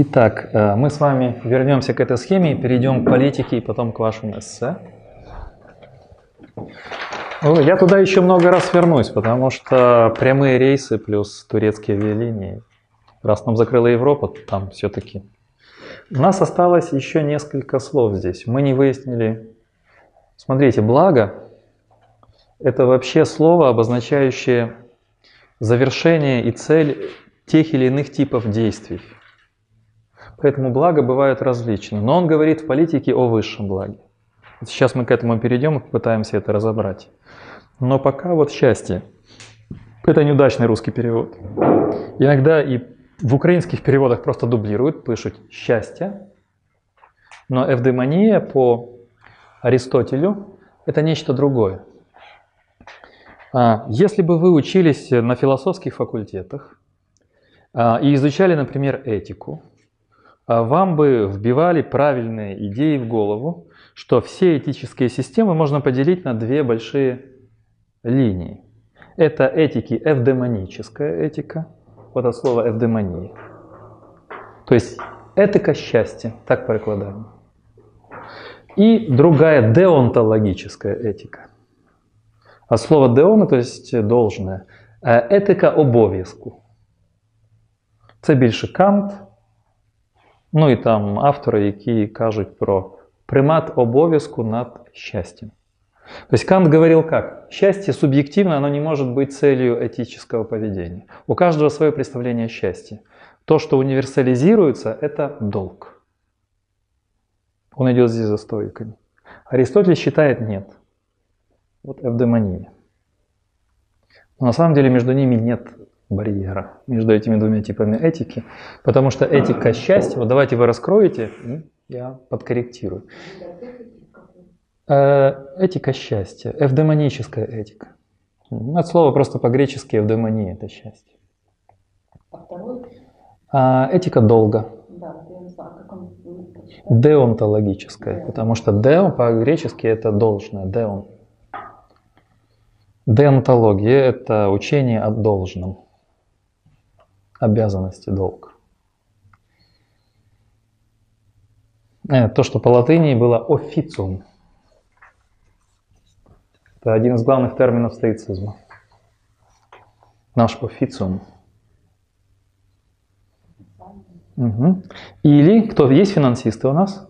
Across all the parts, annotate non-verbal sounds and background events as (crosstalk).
Итак, э, мы с вами вернемся к этой схеме, перейдем к политике и потом к вашему эссе. Я туда еще много раз вернусь, потому что прямые рейсы плюс турецкие авиалинии. Раз нам закрыла Европа, там все-таки. У нас осталось еще несколько слов здесь. Мы не выяснили. Смотрите, благо – это вообще слово, обозначающее завершение и цель тех или иных типов действий. Поэтому благо бывают различны. Но он говорит в политике о высшем благе. Сейчас мы к этому перейдем и попытаемся это разобрать. Но пока вот счастье. Это неудачный русский перевод. Иногда и в украинских переводах просто дублируют, пишут «счастье». Но эвдемония по Аристотелю – это нечто другое. А, если бы вы учились на философских факультетах а, и изучали, например, этику, вам бы вбивали правильные идеи в голову, что все этические системы можно поделить на две большие линии. Это этики эвдемоническая этика, вот от слова эвдемония. То есть этика счастья, так перекладаем. И другая деонтологическая этика. От слова деона, то есть должное. Етика обов'язку. Це більше Кант, ну і там автори, які кажуть про примат обов'язку над счастьем. То есть Кант говорил как? Счастье субъективно, оно не может быть целью этического поведения. У каждого свое представление о счастье. То, что универсализируется, это долг. Он идет здесь за стоиками. Аристотель считает нет. Вот эвдемония. Но на самом деле между ними нет барьера, между этими двумя типами этики, потому что этика счастья, вот давайте вы раскроете, я подкорректирую. Э, этика счастья, эвдемоническая этика. От слова просто по-гречески эвдемония – это счастье. А второй? А, этика долга. Да, я не знаю, как он... Деонтологическая, потому что деон по-гречески это должное, деон. Деонтология – это учение о должном, обязанности, долг. Э, то, что по латыни было официум. Это один из главных терминов стоицизма. Наш официум. Угу. Или, кто есть финансисты у нас?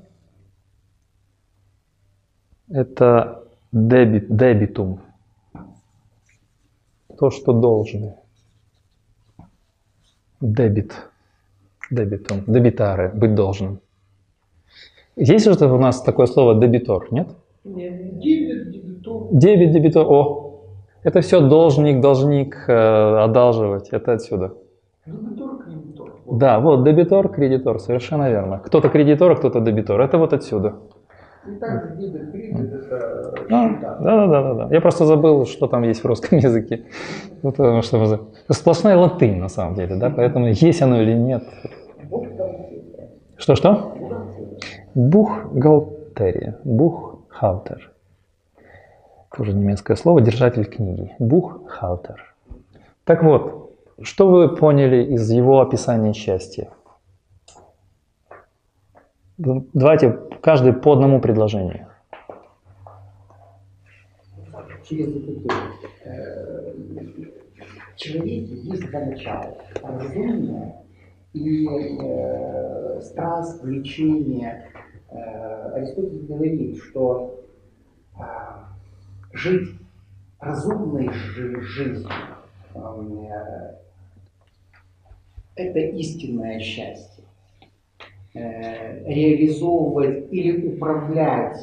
Это дебит, дебитум. То, что должны. Дебит. Дебитум. Дебитары. Быть должным. Есть же у нас такое слово дебитор, нет? Нет. Дебит, дебитор. Дебит, дебитор. О, это все должник, должник, э, одалживать. Это отсюда. Дебитор, кредитор. Да, вот дебитор, кредитор, совершенно верно. Кто-то кредитор, а кто-то дебитор. Это вот отсюда. И также дебет, кредит, это а, да, да, да, да, да. Я просто забыл, что там есть в русском (laughs) языке. Потому что сплошная латынь на самом деле, да, поэтому есть оно или нет. Что-что? Бухгалтерия. Буххалтер. Тоже немецкое слово, держатель книги. Буххалтер. Так вот, что вы поняли из его описания счастья? Давайте каждый по одному предложению. Через э, человеке есть два начала. Разумное и э, страсть, влечение, Э, Аристотель говорит, что э, жить разумной жизнью э, это истинное счастье. Реализовывать или управлять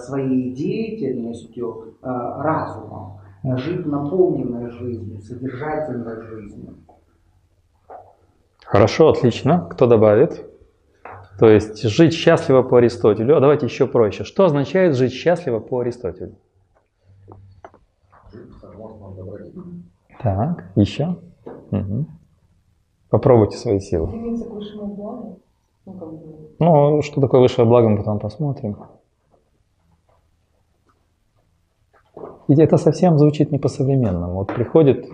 своей деятельностью разумом, жить наполненной жизнью, содержательной жизнью. Хорошо, отлично. Кто добавит? То есть жить счастливо по Аристотелю. А давайте еще проще. Что означает жить счастливо по Аристотелю? Так, еще? Угу. Попробуйте свои силы. Ну, что такое высшее благо, мы потом посмотрим. И это совсем звучит не по-современному. Вот приходит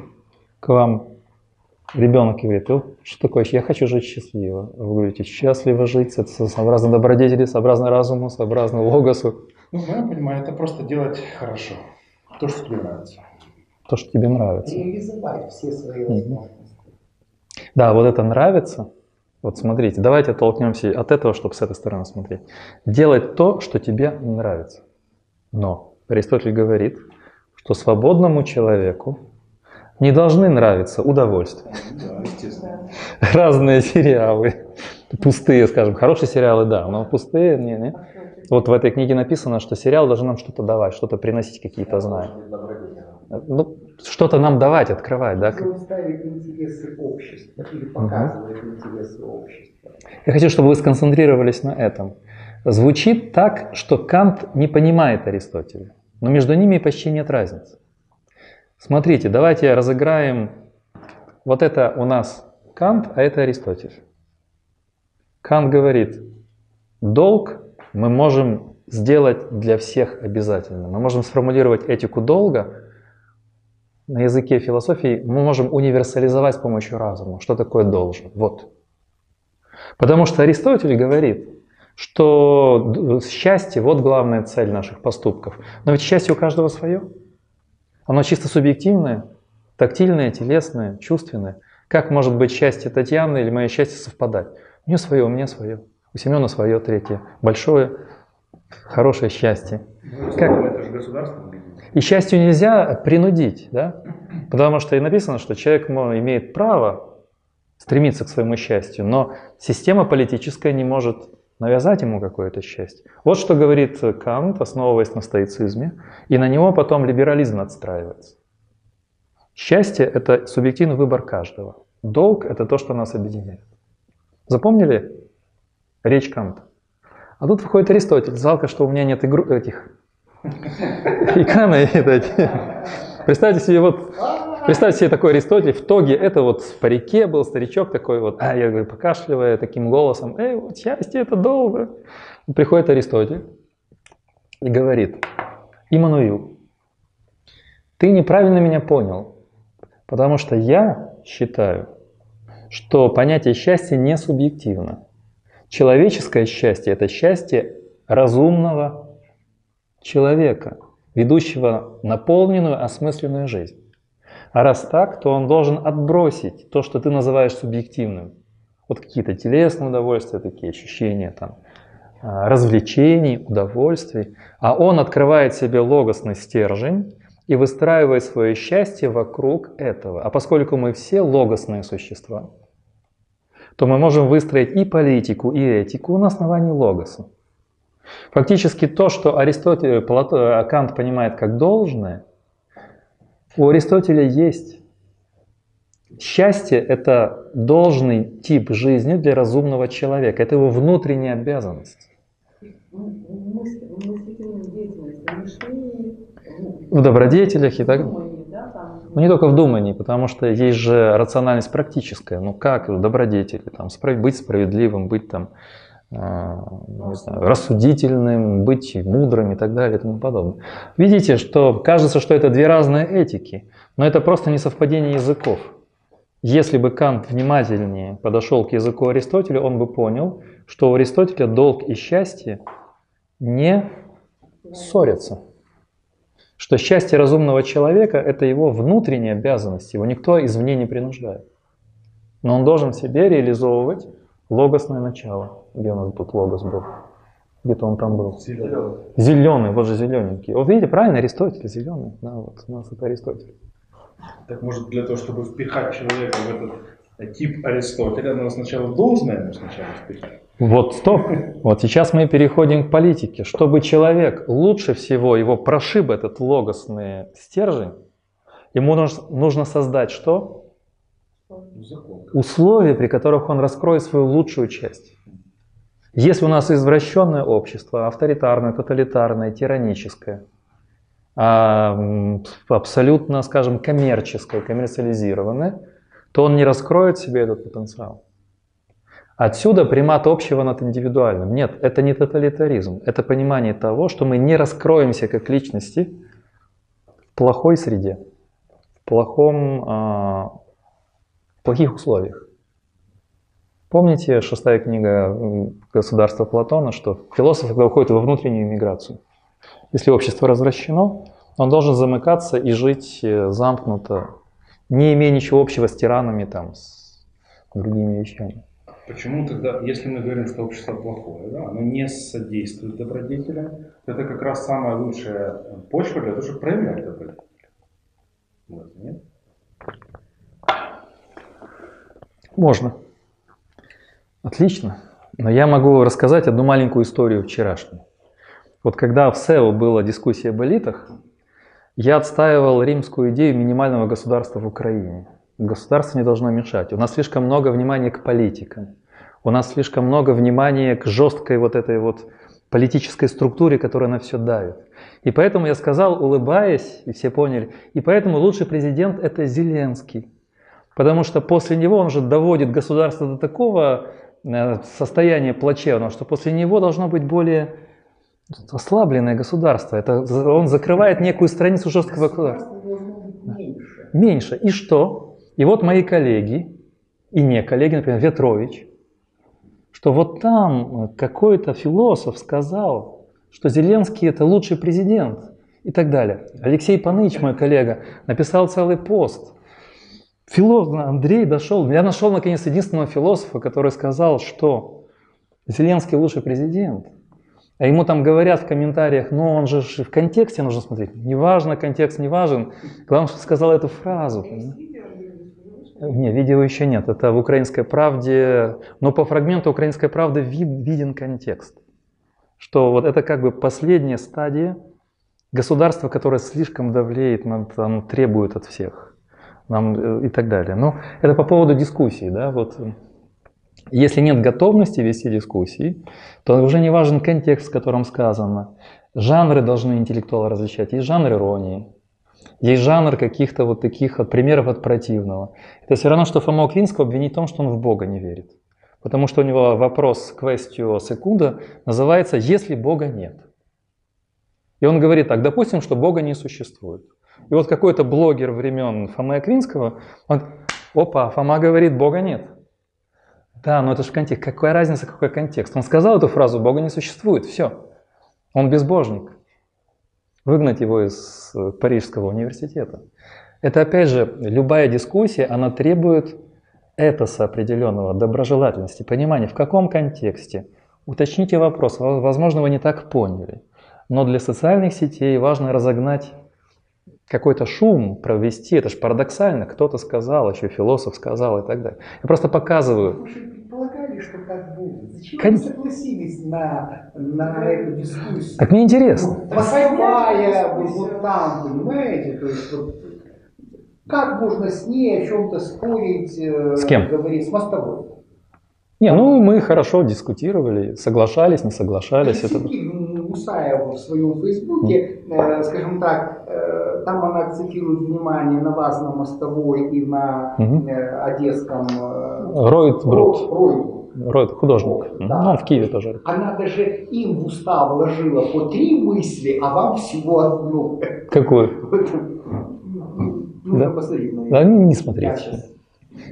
к вам Ребенок говорит, что такое, я хочу жить счастливо. Вы говорите, счастливо жить, это сообразно добродетели, сообразно разуму, сообразно логосу. Ну, моем понимании, это просто делать хорошо. То, что тебе нравится. То, что тебе нравится. Реализовать все свои возможности. Да, вот это нравится. Вот смотрите, давайте оттолкнемся от этого, чтобы с этой стороны смотреть. Делать то, что тебе нравится. Но Аристотель говорит, что свободному человеку не должны нравиться удовольствия. Да. (laughs) Разные сериалы. Пустые, скажем. Хорошие сериалы, да, но пустые, не, не. Вот в этой книге написано, что сериал должен нам что-то давать, что-то приносить, какие-то знания. Ну, что-то нам давать, открывать, да? Он ставит интересы общества или показывает угу. интересы общества. Я хочу, чтобы вы сконцентрировались на этом. Звучит так, что Кант не понимает Аристотеля, но между ними почти нет разницы. Смотрите, давайте разыграем. Вот это у нас Кант, а это Аристотель. Кант говорит, долг мы можем сделать для всех обязательно. Мы можем сформулировать этику долга на языке философии, мы можем универсализовать с помощью разума. Что такое должен? Вот. Потому что Аристотель говорит, что счастье – вот главная цель наших поступков. Но ведь счастье у каждого свое. Оно чисто субъективное, тактильное, телесное, чувственное. Как может быть счастье Татьяны или мое счастье совпадать? У нее свое, у меня свое. У Семена свое третье. Большое, хорошее счастье. Ну, как? Это же государство. И счастью нельзя принудить, да? Потому что и написано, что человек имеет право стремиться к своему счастью, но система политическая не может навязать ему какое-то счастье. Вот что говорит Кант, основываясь на стоицизме, и на него потом либерализм отстраивается. Счастье – это субъективный выбор каждого. Долг – это то, что нас объединяет. Запомнили речь Канта? А тут выходит Аристотель. Жалко, что у меня нет игру этих и эти. Представьте себе вот Представьте себе такой Аристотель в тоге, это вот в парике был старичок такой вот, а я говорю, покашливая таким голосом, эй, вот счастье это долго. Приходит Аристотель и говорит, Иммануил, ты неправильно меня понял, потому что я считаю, что понятие счастья не субъективно. Человеческое счастье – это счастье разумного человека, ведущего наполненную, осмысленную жизнь. А раз так, то он должен отбросить то, что ты называешь субъективным. Вот какие-то телесные удовольствия, такие ощущения там, а, развлечений, удовольствий. А он открывает себе логосный стержень и выстраивает свое счастье вокруг этого. А поскольку мы все логосные существа, то мы можем выстроить и политику, и этику на основании логоса. Фактически то, что Аристотель, Плато, Кант понимает как должное – у Аристотеля есть. Счастье – это должный тип жизни для разумного человека. Это его внутренняя обязанность. В добродетелях и так ну, не только в думании, потому что есть же рациональность практическая. Ну как добродетели, там, быть справедливым, быть там, не знаю, рассудительным, быть мудрым и так далее и тому подобное. Видите, что кажется, что это две разные этики, но это просто несовпадение языков. Если бы Кант внимательнее подошел к языку Аристотеля, он бы понял, что у Аристотеля долг и счастье не ссорятся. Что счастье разумного человека – это его внутренняя обязанность, его никто извне не принуждает. Но он должен в себе реализовывать логосное начало. Где у нас тут логос был? Где-то он там был. Зеленый. Зеленый, вот же зелененький. Вот видите, правильно, Аристотель, зеленый. Да, вот у нас это Аристотель. Так может для того, чтобы впихать человека в этот тип Аристотеля, надо сначала должное сначала впихать? Вот стоп. Вот сейчас мы переходим к политике. Чтобы человек лучше всего его прошиб этот логосный стержень, ему нужно создать что? Условия, при которых он раскроет свою лучшую часть. Если у нас извращенное общество, авторитарное, тоталитарное, тираническое, а, абсолютно, скажем, коммерческое, коммерциализированное, то он не раскроет себе этот потенциал. Отсюда примат общего над индивидуальным. Нет, это не тоталитаризм. Это понимание того, что мы не раскроемся как личности в плохой среде, в плохом, а, плохих условиях. Помните шестая книга «Государство Платона», что философ, когда уходит во внутреннюю миграцию, если общество развращено, он должен замыкаться и жить э, замкнуто, не имея ничего общего с тиранами, там, с другими вещами. Почему тогда, если мы говорим, что общество плохое, да, оно не содействует добродетелям, то это как раз самая лучшая почва для того, чтобы проявлять добродетель. Вот, нет? Можно. Отлично. Но я могу рассказать одну маленькую историю вчерашнюю. Вот когда в СЭО была дискуссия об элитах, я отстаивал римскую идею минимального государства в Украине. Государство не должно мешать. У нас слишком много внимания к политикам. У нас слишком много внимания к жесткой вот этой вот политической структуре, которая на все давит. И поэтому я сказал, улыбаясь, и все поняли, и поэтому лучший президент это Зеленский. Потому что после него он же доводит государство до такого э, состояния плачевного, что после него должно быть более ослабленное государство. Это, он закрывает некую страницу жесткого государства. Меньше. Меньше. И что? И вот мои коллеги, и не коллеги, например, Ветрович, что вот там какой-то философ сказал, что Зеленский это лучший президент и так далее. Алексей Паныч, мой коллега, написал целый пост. Философ Андрей дошел, я нашел наконец единственного философа, который сказал, что Зеленский лучший президент. А ему там говорят в комментариях, ну он же в контексте нужно смотреть. Неважно, контекст не важен. Главное, что сказал эту фразу. Не, видео еще нет. Это в «Украинской правде». Но по фрагменту «Украинской правды» виден контекст. Что вот это как бы последняя стадия государства, которое слишком давлеет, оно требует от всех. Нам, э, и так далее. Ну, это по поводу дискуссии. Да? Вот если нет готовности вести дискуссии, то уже не важен контекст, в котором сказано. Жанры должны интеллектуалы различать. Есть жанр иронии, есть жанр каких-то вот таких вот примеров от противного. Это все равно, что Фома Клинского обвинить в том, что он в Бога не верит. Потому что у него вопрос question секунда называется «если Бога нет». И он говорит так, допустим, что Бога не существует. И вот какой-то блогер времен Фомы Аквинского, он, опа, Фома говорит, Бога нет. Да, но это же контекст. Какая разница, какой контекст? Он сказал эту фразу, Бога не существует, все. Он безбожник. Выгнать его из э, Парижского университета. Это опять же, любая дискуссия, она требует этоса определенного, доброжелательности, понимания, в каком контексте. Уточните вопрос, возможно, вы не так поняли. Но для социальных сетей важно разогнать какой-то шум провести, это же парадоксально, кто-то сказал, еще философ сказал и так далее. Я просто показываю. Предполагали, что так будет. Зачем Кон... вы согласились на, на эту дискуссию? Так мне интересно. Мостовая вот, вот там, понимаете, то есть вот, как можно с ней о чем-то спорить, э, с кем? говорить, с мостовой? Не, ну мы хорошо дискутировали, соглашались, не соглашались. Это... Мусаева в своем фейсбуке, э, скажем так, э, там она акцентирует внимание на вас, на Мостовой и на э, одесском... э, Роид Брут. Роид художник. Да. Ну, он в Киеве тоже. Она даже им в уста вложила по три мысли, а вам всего одну. Какую? (laughs) Нужно Да. посмотреть на Да не, не смотрите.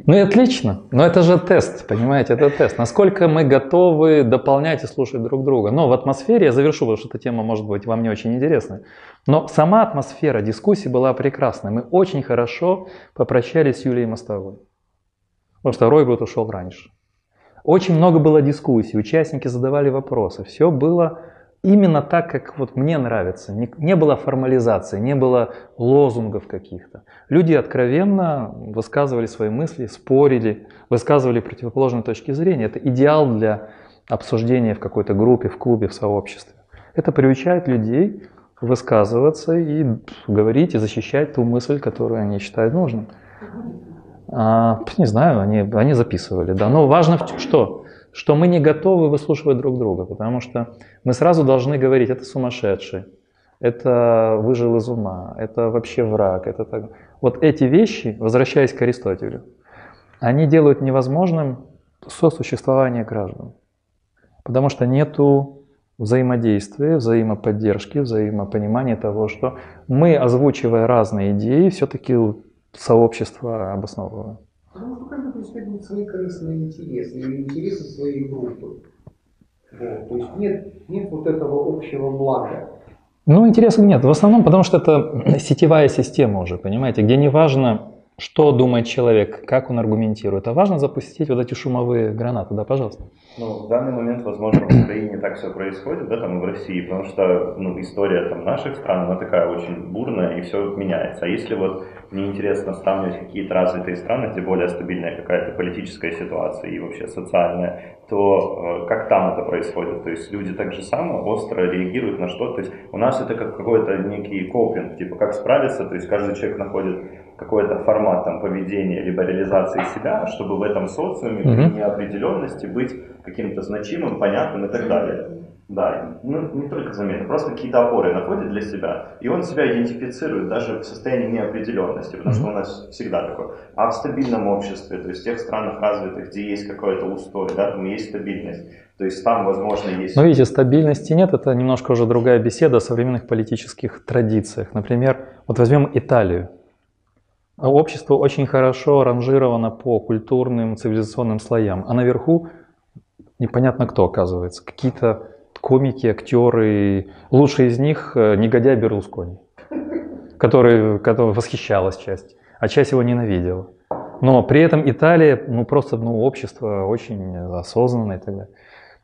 Ну и отлично. Но это же тест, понимаете, это тест. Насколько мы готовы дополнять и слушать друг друга. Но в атмосфере, я завершу, потому что эта тема может быть вам не очень интересной. Но сама атмосфера дискуссии была прекрасной. Мы очень хорошо попрощались с Юлией Мостовой. Потому что Ройбрут ушел раньше. Очень много было дискуссий, участники задавали вопросы. Все было именно так, как вот мне нравится. Не, не было формализации, не было лозунгов каких-то. Люди откровенно высказывали свои мысли, спорили, высказывали противоположные точки зрения. Это идеал для обсуждения в какой-то группе, в клубе, в сообществе. Это приучает людей высказываться и говорить, и защищать ту мысль, которую они считают нужной. А, не знаю, они, они записывали, да. Но важно что? Что мы не готовы выслушивать друг друга, потому что мы сразу должны говорить, это сумасшедший, это выжил из ума, это вообще враг, это так. Вот эти вещи, возвращаясь к Аристотелю, они делают невозможным сосуществование граждан. Потому что нету взаимодействия, взаимоподдержки, взаимопонимания того, что мы, озвучивая разные идеи, все-таки сообщество обосновываем. Потому что как бы преследуют свои корыстные интересы или интересы своей группы. Вот. То есть нет, нет вот этого общего блага. Ну, интереса нет. В основном, потому что это сетевая система уже, понимаете, где не важно, что думает человек, как он аргументирует, а важно запустить вот эти шумовые гранаты. Да, пожалуйста. Ну, в данный момент, возможно, в Украине так все происходит, да, там в России, потому что, ну, история там наших стран, она такая очень бурная, и все меняется. А если вот мне интересно сравнивать какие-то развитые страны, где более стабильная какая-то политическая ситуация и вообще социальная, то э, как там это происходит? То есть люди так же само остро реагируют на что-то. То есть у нас это как какой-то некий копинг, типа как справиться, то есть каждый человек находит какой-то формат там, поведения либо реализации себя, чтобы в этом социуме mm-hmm. неопределенности быть каким-то значимым, понятным и так далее. Да, ну не только заметно, просто какие-то опоры находит для себя, и он себя идентифицирует даже в состоянии неопределенности, потому mm-hmm. что у нас всегда такое. А в стабильном обществе, то есть в тех странах развитых, где есть какой-то устой, да, там есть стабильность, то есть там, возможно, есть... Но видите, стабильности нет, это немножко уже другая беседа о современных политических традициях. Например, вот возьмем Италию. Общество очень хорошо ранжировано по культурным, цивилизационным слоям, а наверху непонятно кто оказывается. Какие-то комики, актеры. Лучший из них э, негодяй Берлускони, который, который восхищалась часть, а часть его ненавидела. Но при этом Италия, ну просто ну, общество очень осознанное далее.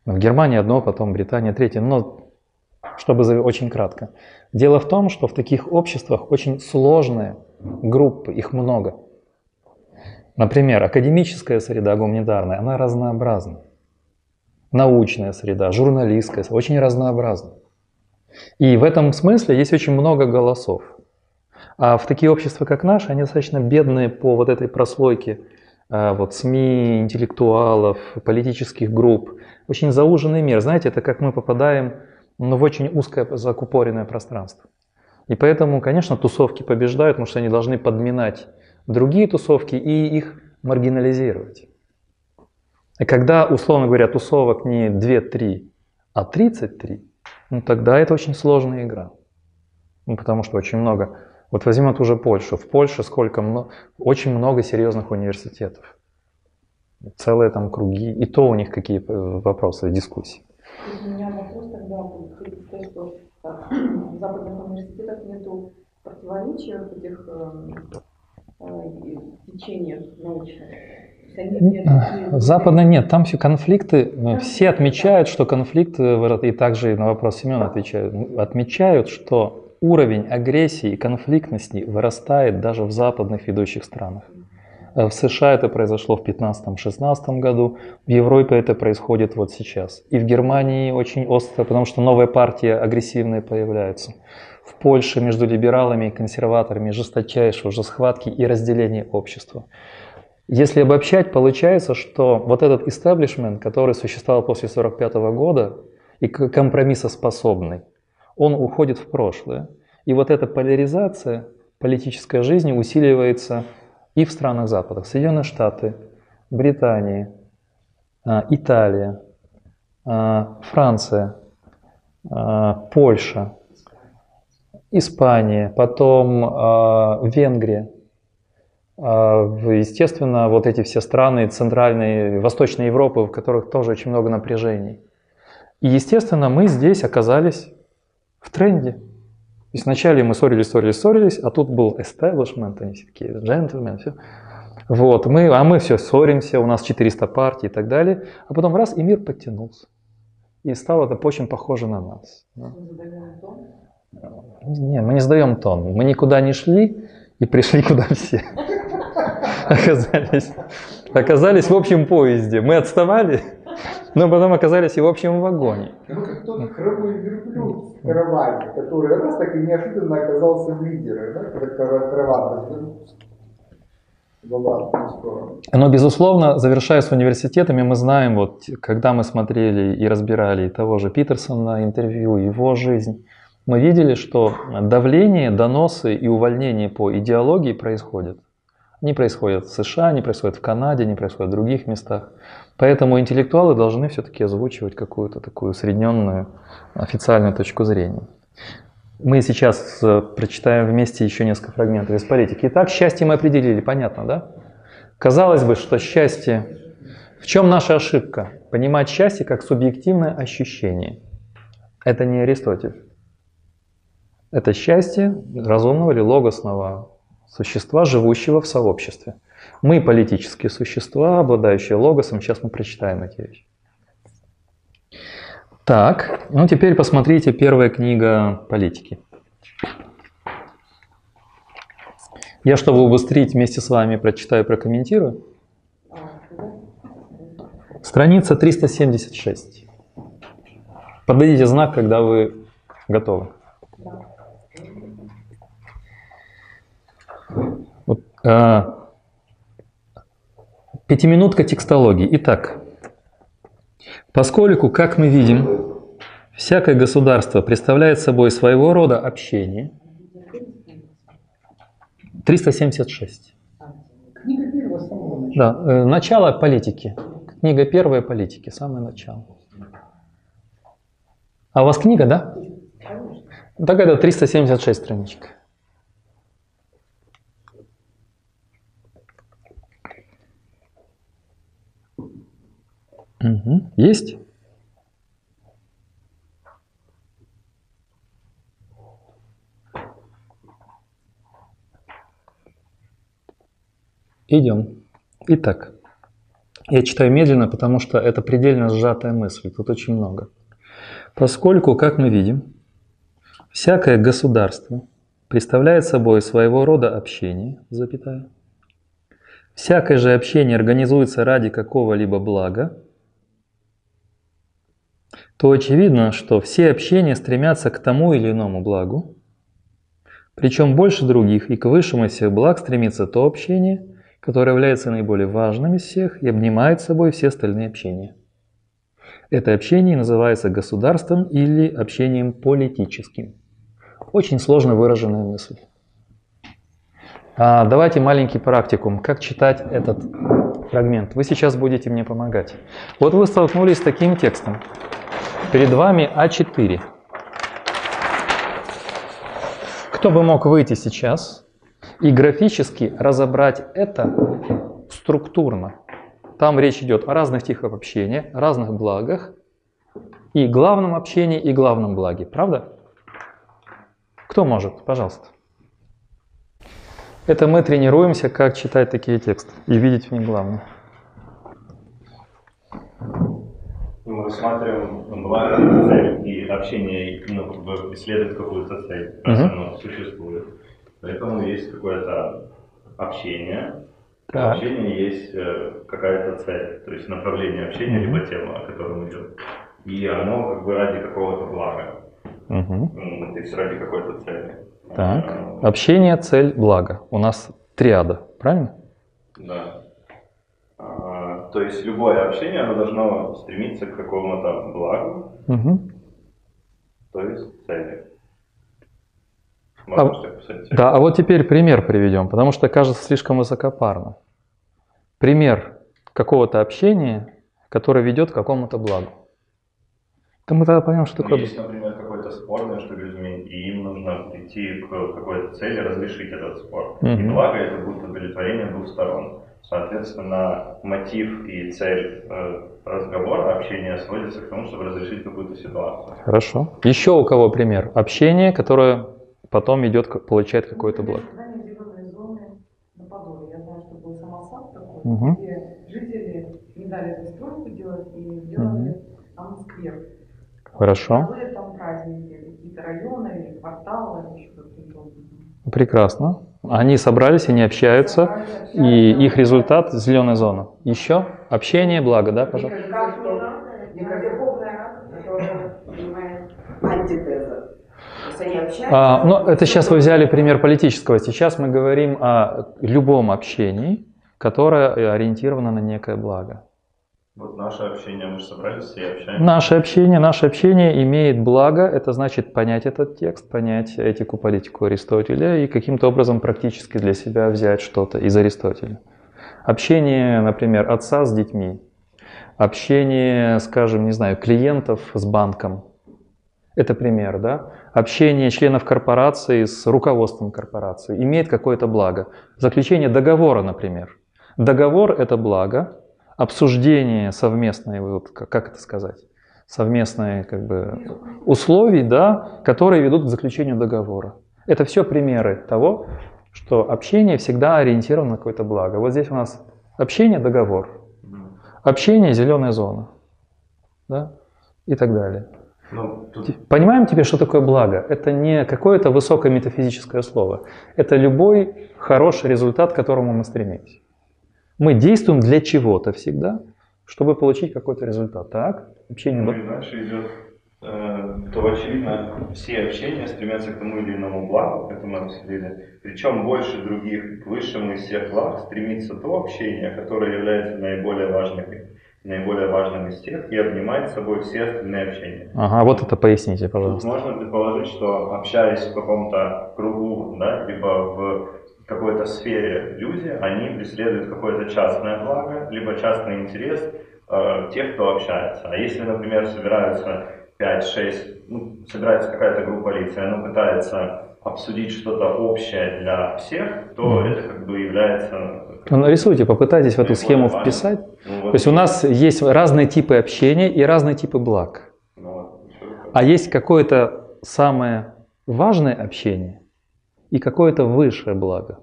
В Германии одно, потом Британия третье. Но чтобы очень кратко. Дело в том, что в таких обществах очень сложные группы, их много. Например, академическая среда гуманитарная, она разнообразна научная среда, журналистская, очень разнообразна. И в этом смысле есть очень много голосов. А в такие общества, как наши, они достаточно бедные по вот этой прослойке а, вот, СМИ, интеллектуалов, политических групп. Очень зауженный мир. Знаете, это как мы попадаем ну, в очень узкое закупоренное пространство. И поэтому, конечно, тусовки побеждают, потому что они должны подминать другие тусовки и их маргинализировать. И когда, условно говоря, тусовок не 2-3, а 33, ну тогда это очень сложная игра. Ну, потому что очень много. Вот возьмем ту же Польшу. В Польше сколько много, очень много серьезных университетов. Целые там круги. И то у них какие э, вопросы, дискуссии. У меня вопрос тогда будет, что в западных университетах нету противоречия в этих э, э, течениях научных. Западно нет, там все конфликты, все отмечают, что конфликты, и также на вопрос Семена отвечают, отмечают, что уровень агрессии и конфликтности вырастает даже в западных ведущих странах. Э, в США это произошло в 15-16 году, в Европе это происходит вот сейчас. И в Германии очень остро, потому что новые партии агрессивные появляются. В Польше между либералами и консерваторами жесточайшие уже схватки и разделение общества. Если обобщать, получается, что вот этот истеблишмент, который существовал после 1945 года и компромиссоспособный, он уходит в прошлое. И вот эта поляризация политической жизни усиливается и в странах Запада. Соединенные Штаты, Британия, а, Италия, а, Франция, а, Польша, Испания, потом Венгрия. Естественно, вот эти все страны Центральной, Восточной Европы, в которых тоже очень много напряжений. И, естественно, мы здесь оказались в тренде. То есть вначале мы ссорились, ссорились, ссорились, а тут был establishment, они все такие джентльмены, все. Вот, мы, а мы все ссоримся, у нас 400 партий и так далее. А потом раз, и мир подтянулся. И стало это очень похоже на нас. Не, мы не сдаем тон. Мы никуда не шли и пришли куда все (laughs) оказались, оказались в общем поезде. Мы отставали, но потом оказались и в общем вагоне. Ну, как тот хромой верблюд в караване, который раз так и неожиданно оказался в лидере, да, когда караван. Но, безусловно, завершая с университетами, мы знаем, вот, когда мы смотрели и разбирали того же Питерсона интервью, его жизнь, мы видели, что давление, доносы и увольнение по идеологии происходят. Не происходят в США, не происходят в Канаде, не происходят в других местах. Поэтому интеллектуалы должны все-таки озвучивать какую-то такую усредненную официальную точку зрения. Мы сейчас э, прочитаем вместе еще несколько фрагментов из политики. Итак, счастье мы определили, понятно, да? Казалось бы, что счастье... В чем наша ошибка? Понимать счастье как субъективное ощущение. Это не Аристотель. Это счастье разумного или логосного существа, живущего в сообществе. Мы политические существа, обладающие логосом. Сейчас мы прочитаем эти вещи. Так, ну теперь посмотрите первая книга политики. Я, чтобы убыстрить, вместе с вами прочитаю, прокомментирую. Страница 376. Подадите знак, когда вы готовы. Вот, пятиминутка текстологии. Итак, поскольку, как мы видим, всякое государство представляет собой своего рода общение, 376. Книга первого с самого начала. Да, э, начало политики. Книга первая политики, самое начало. А у вас книга, да? Так это 376 страничек. Мгм. Есть? Идем. Итак, я читаю медленно, потому что это предельно сжатая мысль, тут очень много. Поскольку, как мы видим, всякое государство представляет собой своего рода общение, запятая, всякое же общение организуется ради какого-либо блага, то очевидно, что все общения стремятся к тому или иному благу, причем больше других и к высшему из всех благ стремится то общение, которое является наиболее важным из всех и обнимает собой все остальные общения. Это общение называется государством или общением политическим. Очень сложно выраженная мысль. А, давайте маленький практикум. Как читать этот фрагмент? Вы сейчас будете мне помогать. Вот вы столкнулись с таким текстом. Перед вами А4. Кто бы мог выйти сейчас и графически разобрать это структурно? Там речь идет о разных типах общения, разных благах, и главном общении, и главном благе. Правда? Кто может? Пожалуйста. Это мы тренируемся, как читать такие тексты и видеть в них главное. Мы рассматриваем благо, цель и общение ну, как бы исследует какую-то цель, раз Мгм. оно существует. Поэтому есть какое-то общение. Так. общения есть э, какая-то цель, то есть направление общения, либо тема, о котором идет. И оно как бы ради какого-то блага. М, то есть ради какой-то цели. Так. Э, Общение, цель, благо. У нас триада, правильно? Да. То есть любое общение, оно должно стремиться к какому-то благу, Мгм. то есть цели. Можно А- писать. Да, а вот теперь пример приведем, потому что кажется слишком высокопарно. Пример какого-то общения, которое ведет к какому-то благу. То мы тогда поймем, что такое. есть, например, какой-то спор между людьми, и им нужно прийти к какой-то цели, разрешить этот спор. И Мгм. благо это будет удовлетворение двух сторон. Соответственно, мотив и цель э, разговора, общения сводится к тому, чтобы разрешить какую-то ситуацию. Хорошо. Еще у кого пример? Общение, которое потом идет, получает какое-то благо. Самосад такой, Мгм. где жители не дали застройку делать и сделали там сквер. Хорошо. Были там праздники, какие-то районы или кварталы, еще какие-то. Прекрасно. Они собрались, они общаются, и их результат – зеленая зона. Еще? Общение, благо, да, пожалуйста? Антитеза. Ну, это сейчас вы взяли пример политического. Сейчас мы говорим о любом общении, которое ориентировано на некое благо. Вот наше общение, мы же собрались и общаемся. Наше общение, наше общение имеет благо, это значит понять этот текст, понять этику, политику Аристотеля и каким-то образом практически для себя взять что-то из Аристотеля. Общение, например, отца с детьми, общение, скажем, не знаю, клиентов с банком. Это пример, да? Общение членов корпорации с руководством корпорации имеет какое-то благо. Заключение договора, например. Договор – это благо, обсуждение совместное, вот как, это сказать, совместные как бы, условий, да, которые ведут к заключению договора. Это все примеры того, что общение всегда ориентировано на какое-то благо. Вот здесь у нас общение – договор, общение – зеленая зона, да, и так далее. Ну, тут Понимаем теперь, что такое благо? Это не какое-то высокое метафизическое слово. Это любой хороший результат, к которому мы стремимся. Мы действуем для чего-то всегда, чтобы получить какой-то результат. Так? Общение Ну и дальше идет, э, то очевидно, все общения стремятся к тому или иному благу, это мы обсудили. Причем больше других, к высшему из всех благ стремится то общение, которое является наиболее важным, наиболее важным из тех и обнимает с собой все остальные общения. Ага, вот это поясните, Тут пожалуйста. можно предположить, что общаясь в каком-то кругу, да, либо в какой-то сфере люди, они преследуют какое-то частное благо, либо частный интерес э, тех, кто общается. А если, например, собираются 5-6, ну, собирается какая-то группа лиц, и она пытается обсудить что-то общее для всех, то это как бы является... Ну, нарисуйте, попытайтесь в эту схему важным. вписать. Ну, вот, То есть у нас есть разные типы общения и разные типы благ. ну, вот, А есть какое-то самое важное общение и какое-то высшее благо.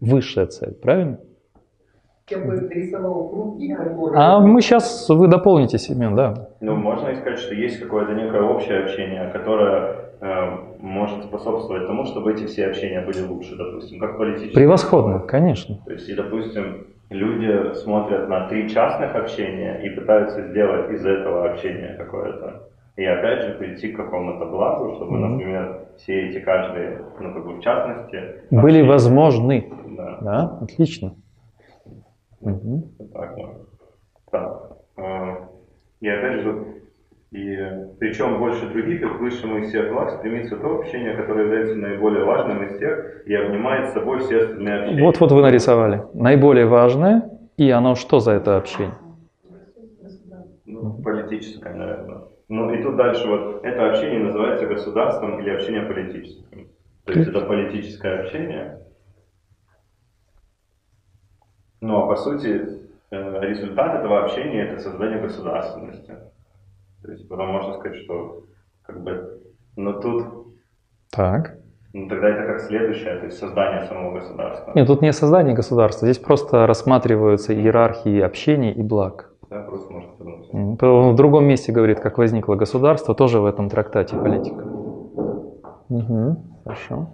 Высшая цель, правильно? Я бы нарисовал круги, которые... А мы сейчас, вы дополните, Семен, да. Ну, можно и сказать, что есть какое-то некое общее общение, которое э, может способствовать тому, чтобы эти все общения были лучше, допустим, как политические. Превосходно, конечно. То есть, и, допустим, люди смотрят на три частных общения и пытаются сделать из этого общения какое-то. И опять же прийти к какому-то благу, чтобы, Мгм. например, все эти каждые, ну, как бы в частности... Были возможны. Да. Да, отлично. Мгм. Так, ну, так. э, И опять же, и причем больше других, и к высшему из всех благ стремится то общение, которое является наиболее важным из тех и обнимает собой все остальные общения. Вот-вот вы нарисовали. Наиболее важное, и оно что за это общение? Ну, политическое, наверное. Ну и тут дальше вот это общение называется государством или общение политическим. То есть это политическое общение. Ну а по сути э, результат этого общения это создание государственности. То есть потом можно сказать, что как бы, но тут, Так. ну тогда это как следующее, то есть создание самого государства. Нет, тут не создание государства, здесь просто рассматриваются иерархии общений и благ. Да, просто можно подумать. М, Он в другом месте говорит, как возникло государство, тоже в этом трактате политика. Мгм, хорошо.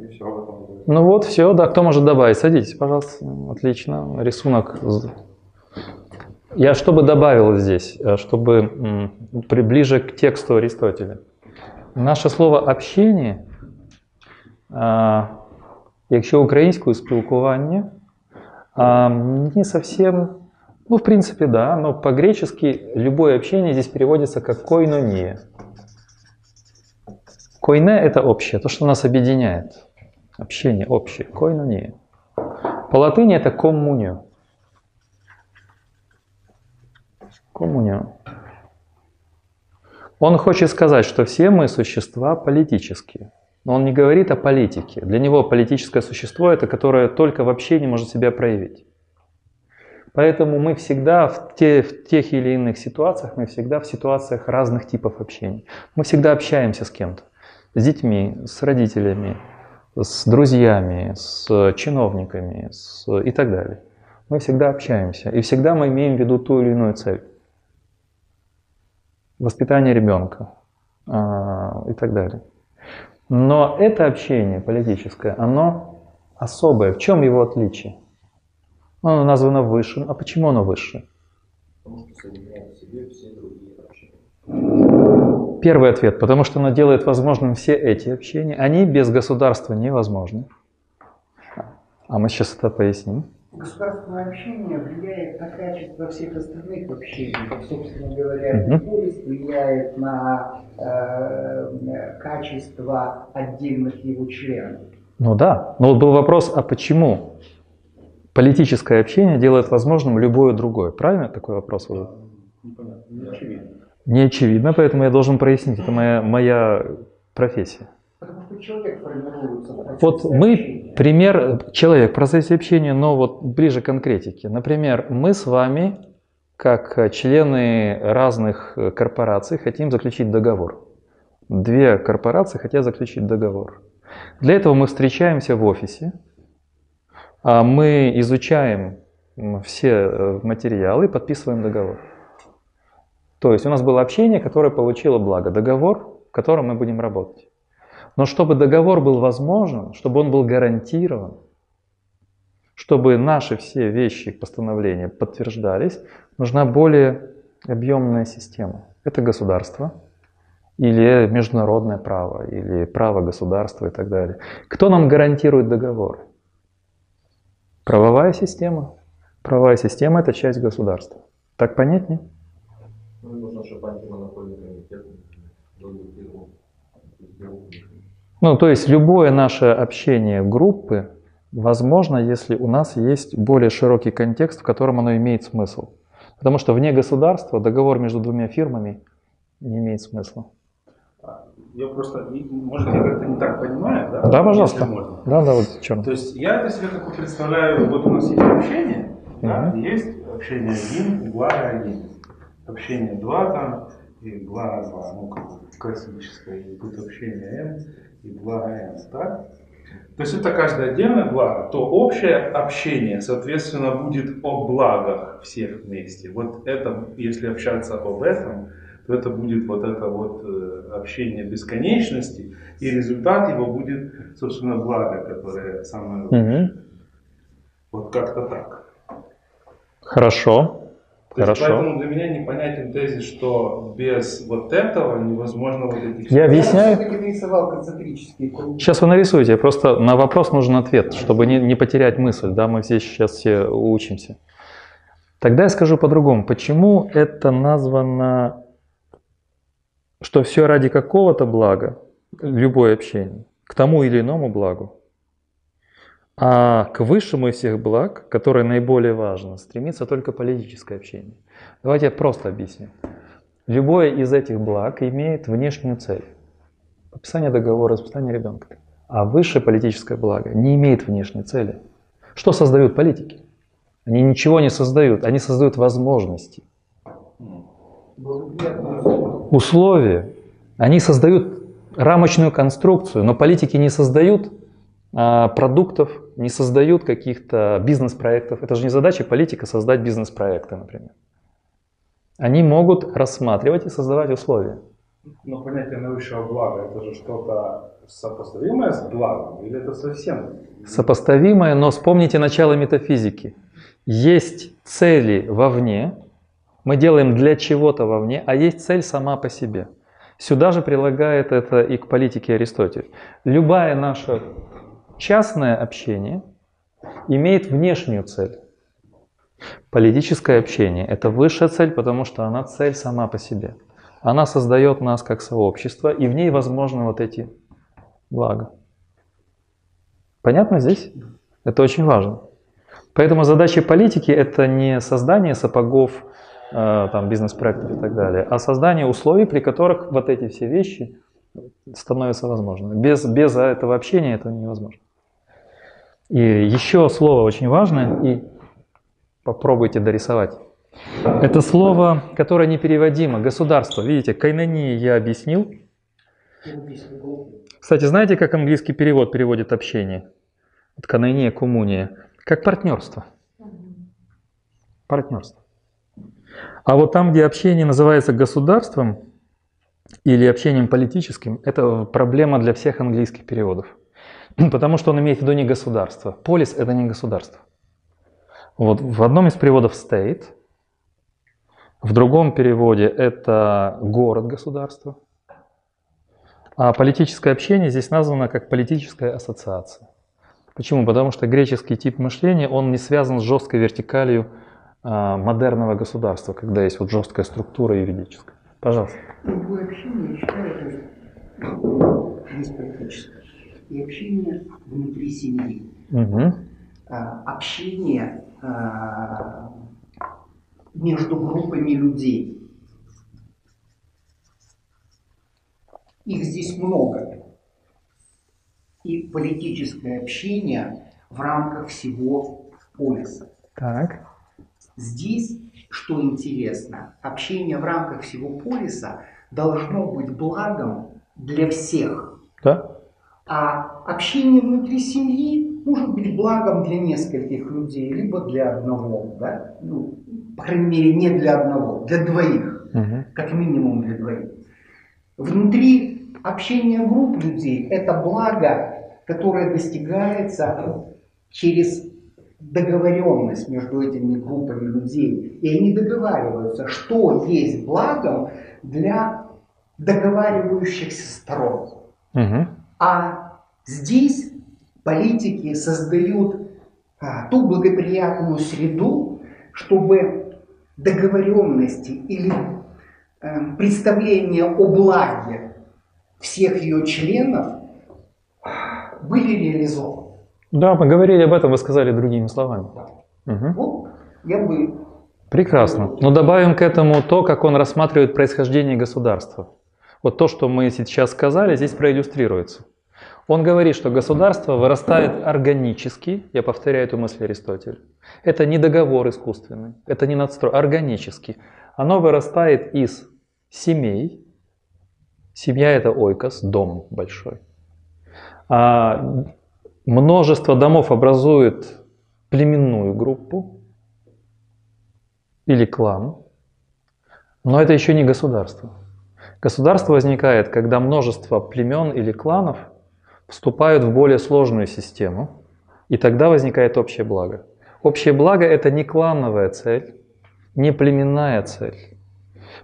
И все в этом будет. Ну вот, все, да, кто может добавить? Садитесь, пожалуйста. Отлично, рисунок. Я что бы добавил здесь, э, чтобы приближе к тексту Аристотеля. Наше слово общение, а, якщо українською спілкування, а, не совсем, ну в принципе да, но по-гречески любое общение здесь переводится как койнония. Койне – это общее, то, что нас объединяет. Общение общее, койнония. По латыни это коммунио. Коммунио. Он хочет сказать, что все мы существа политические. Но он не говорит о политике. Для него политическое существо – это которое только в общении может себя проявить. Поэтому мы всегда в, те, в тех или иных ситуациях, мы всегда в ситуациях разных типов общения. Мы всегда общаемся с кем-то. С детьми, с родителями, с друзьями, с чиновниками с, и так далее. Мы всегда общаемся. И всегда мы имеем в виду ту или иную цель. Воспитание ребенка а, и так далее. Но это общение политическое, оно особое. В чем его отличие? Оно названо высшим. А почему оно высшее? Первый ответ, потому что оно делает возможным все эти общения. Они без государства невозможны. А мы сейчас это поясним. Государственное общение влияет на качество всех остальных общений. Собственно говоря, полис влияет на э, качество отдельных его членов. Ну да, но вот был вопрос, а почему политическое общение делает возможным любое другое? Правильно такой вопрос? был? Не очевидно. Не очевидно, поэтому я должен прояснить. Это моя, моя профессия. В процессе Вот мы. Пример, человек, процесс общения, но вот ближе к конкретике. Например, мы с вами, как члены разных корпораций, хотим заключить договор. Две корпорации хотят заключить договор. Для этого мы встречаемся в офисе, мы изучаем все э, материалы и подписываем договор. То есть у нас было общение, которое получило благо, договор, в котором мы будем работать. Но чтобы договор был возможен, чтобы он был гарантирован, чтобы наши все вещи, постановления подтверждались, нужна более объемная система. Это государство, или международное право, или право государства и так далее. Кто нам гарантирует договор? Правовая система. Правовая система – это часть государства. Так понятнее? Ну, нужно, чтобы антимонопольный комитет ну, то есть любое наше общение группы возможно, если у нас есть более широкий контекст, в котором оно имеет смысл. Потому что вне государства договор между двумя фирмами не имеет смысла. Я просто, может, я как-то не так понимаю, да? Да, пожалуйста. Да, да, вот чем. То есть я это себе как представляю, вот у нас есть общение, mm-hmm. да, есть общение один, угла один. Общение два там, и угла два, ну, как классическое, и тут общение М, и благо М, так? То есть это каждое отдельное благо, то общее общение, соответственно, будет о благах всех вместе. Вот это, если общаться об этом, то это будет вот это вот э, общение бесконечности, и результат его будет, собственно, благо, которое самое лучшее. Угу. Вот как-то так. Хорошо. То Хорошо. Есть, поэтому для меня непонятен тезис, что без вот этого невозможно вот этих... Я объясняю. Я Сейчас вы нарисуете, просто на вопрос нужен ответ, чтобы не, не потерять мысль, да, мы здесь сейчас все учимся. Тогда я скажу по-другому. Почему это названо что все ради какого-то блага, любое общение, к тому или иному благу, а к высшему из всех благ, которое наиболее важно, стремится только политическое общение. Давайте я просто объясню. Любое из этих благ имеет внешнюю цель. Подписание договора, воспитание ребенка. А высшее политическое благо не имеет внешней цели. Что создают политики? Они ничего не создают, они создают возможности условия. Они создают рамочную конструкцию, но политики не создают а, продуктов, не создают каких-то бизнес-проектов. Это же не задача политика создать бизнес-проекты, например. Они могут рассматривать и создавать условия. Но понятие наивысшего блага это же что-то сопоставимое с благом или это совсем? Сопоставимое, но вспомните начало метафизики. Есть цели вовне, мы делаем для чего-то вовне, а есть цель сама по себе. Сюда же прилагает это и к политике Аристотель. Любое наше частное общение имеет внешнюю цель. Политическое общение – это высшая цель, потому что она цель сама по себе. Она создает нас как сообщество, и в ней возможны вот эти блага. Понятно здесь? Это очень важно. Поэтому задача политики – это не создание сапогов там, бизнес-проектов и так далее, а создание условий, при которых вот эти все вещи становятся возможными. Без, без этого общения это невозможно. И еще слово очень важное, и попробуйте дорисовать. Это слово, которое непереводимо, государство. Видите, кайнонии я объяснил. Кстати, знаете, как английский перевод переводит общение? Вот кайнония, коммуния. Как партнерство. Партнерство. А вот там, где общение называется государством или общением политическим, это проблема для всех английских переводов. (clears throat) Потому что он имеет в виду не государство. Полис – это не государство. Вот в одном из переводов state, в другом переводе это город-государство, а политическое общение здесь названо как политическая ассоциация. Почему? Потому что греческий тип мышления, он не связан с жесткой вертикалью модерного государства, когда есть вот жесткая структура юридическая. Пожалуйста. Любое общение, я считаю, это. И общение внутри семьи. Угу. Общение а, между группами людей. Их здесь много. и политическое общение в рамках всего полиса. Так. Здесь, что интересно, общение в рамках всего полиса должно быть благом для всех. Да? А общение внутри семьи может быть благом для нескольких людей, либо для одного, да? ну, по крайней мере, не для одного, для двоих, Мгм. как минимум для двоих. Внутри общения групп людей это благо, которое достигается через договоренность между этими группами людей. И они договариваются, что есть благом для договаривающихся сторон. Мгм. А здесь политики создают а, ту благоприятную среду, чтобы договоренности или э, представления о благе всех ее членов а, были реализованы. Да, мы говорили об этом, вы сказали другими словами. Мгм. Вот я бы Прекрасно. Но добавим к этому то, как он рассматривает происхождение государства. Вот то, что мы сейчас сказали, здесь проиллюстрируется. Он говорит, что государство вырастает органически, я повторяю эту мысль Аристотеля. Это не договор искусственный, это не надстрой, органически. Оно вырастает из семей. Семья это ойкос, дом большой. А множество домов образует племенную группу, или клан, но это еще не государство. Государство возникает, когда множество племен или кланов вступают в более сложную систему, и тогда возникает общее благо. Общее благо это не клановая цель, не племенная цель.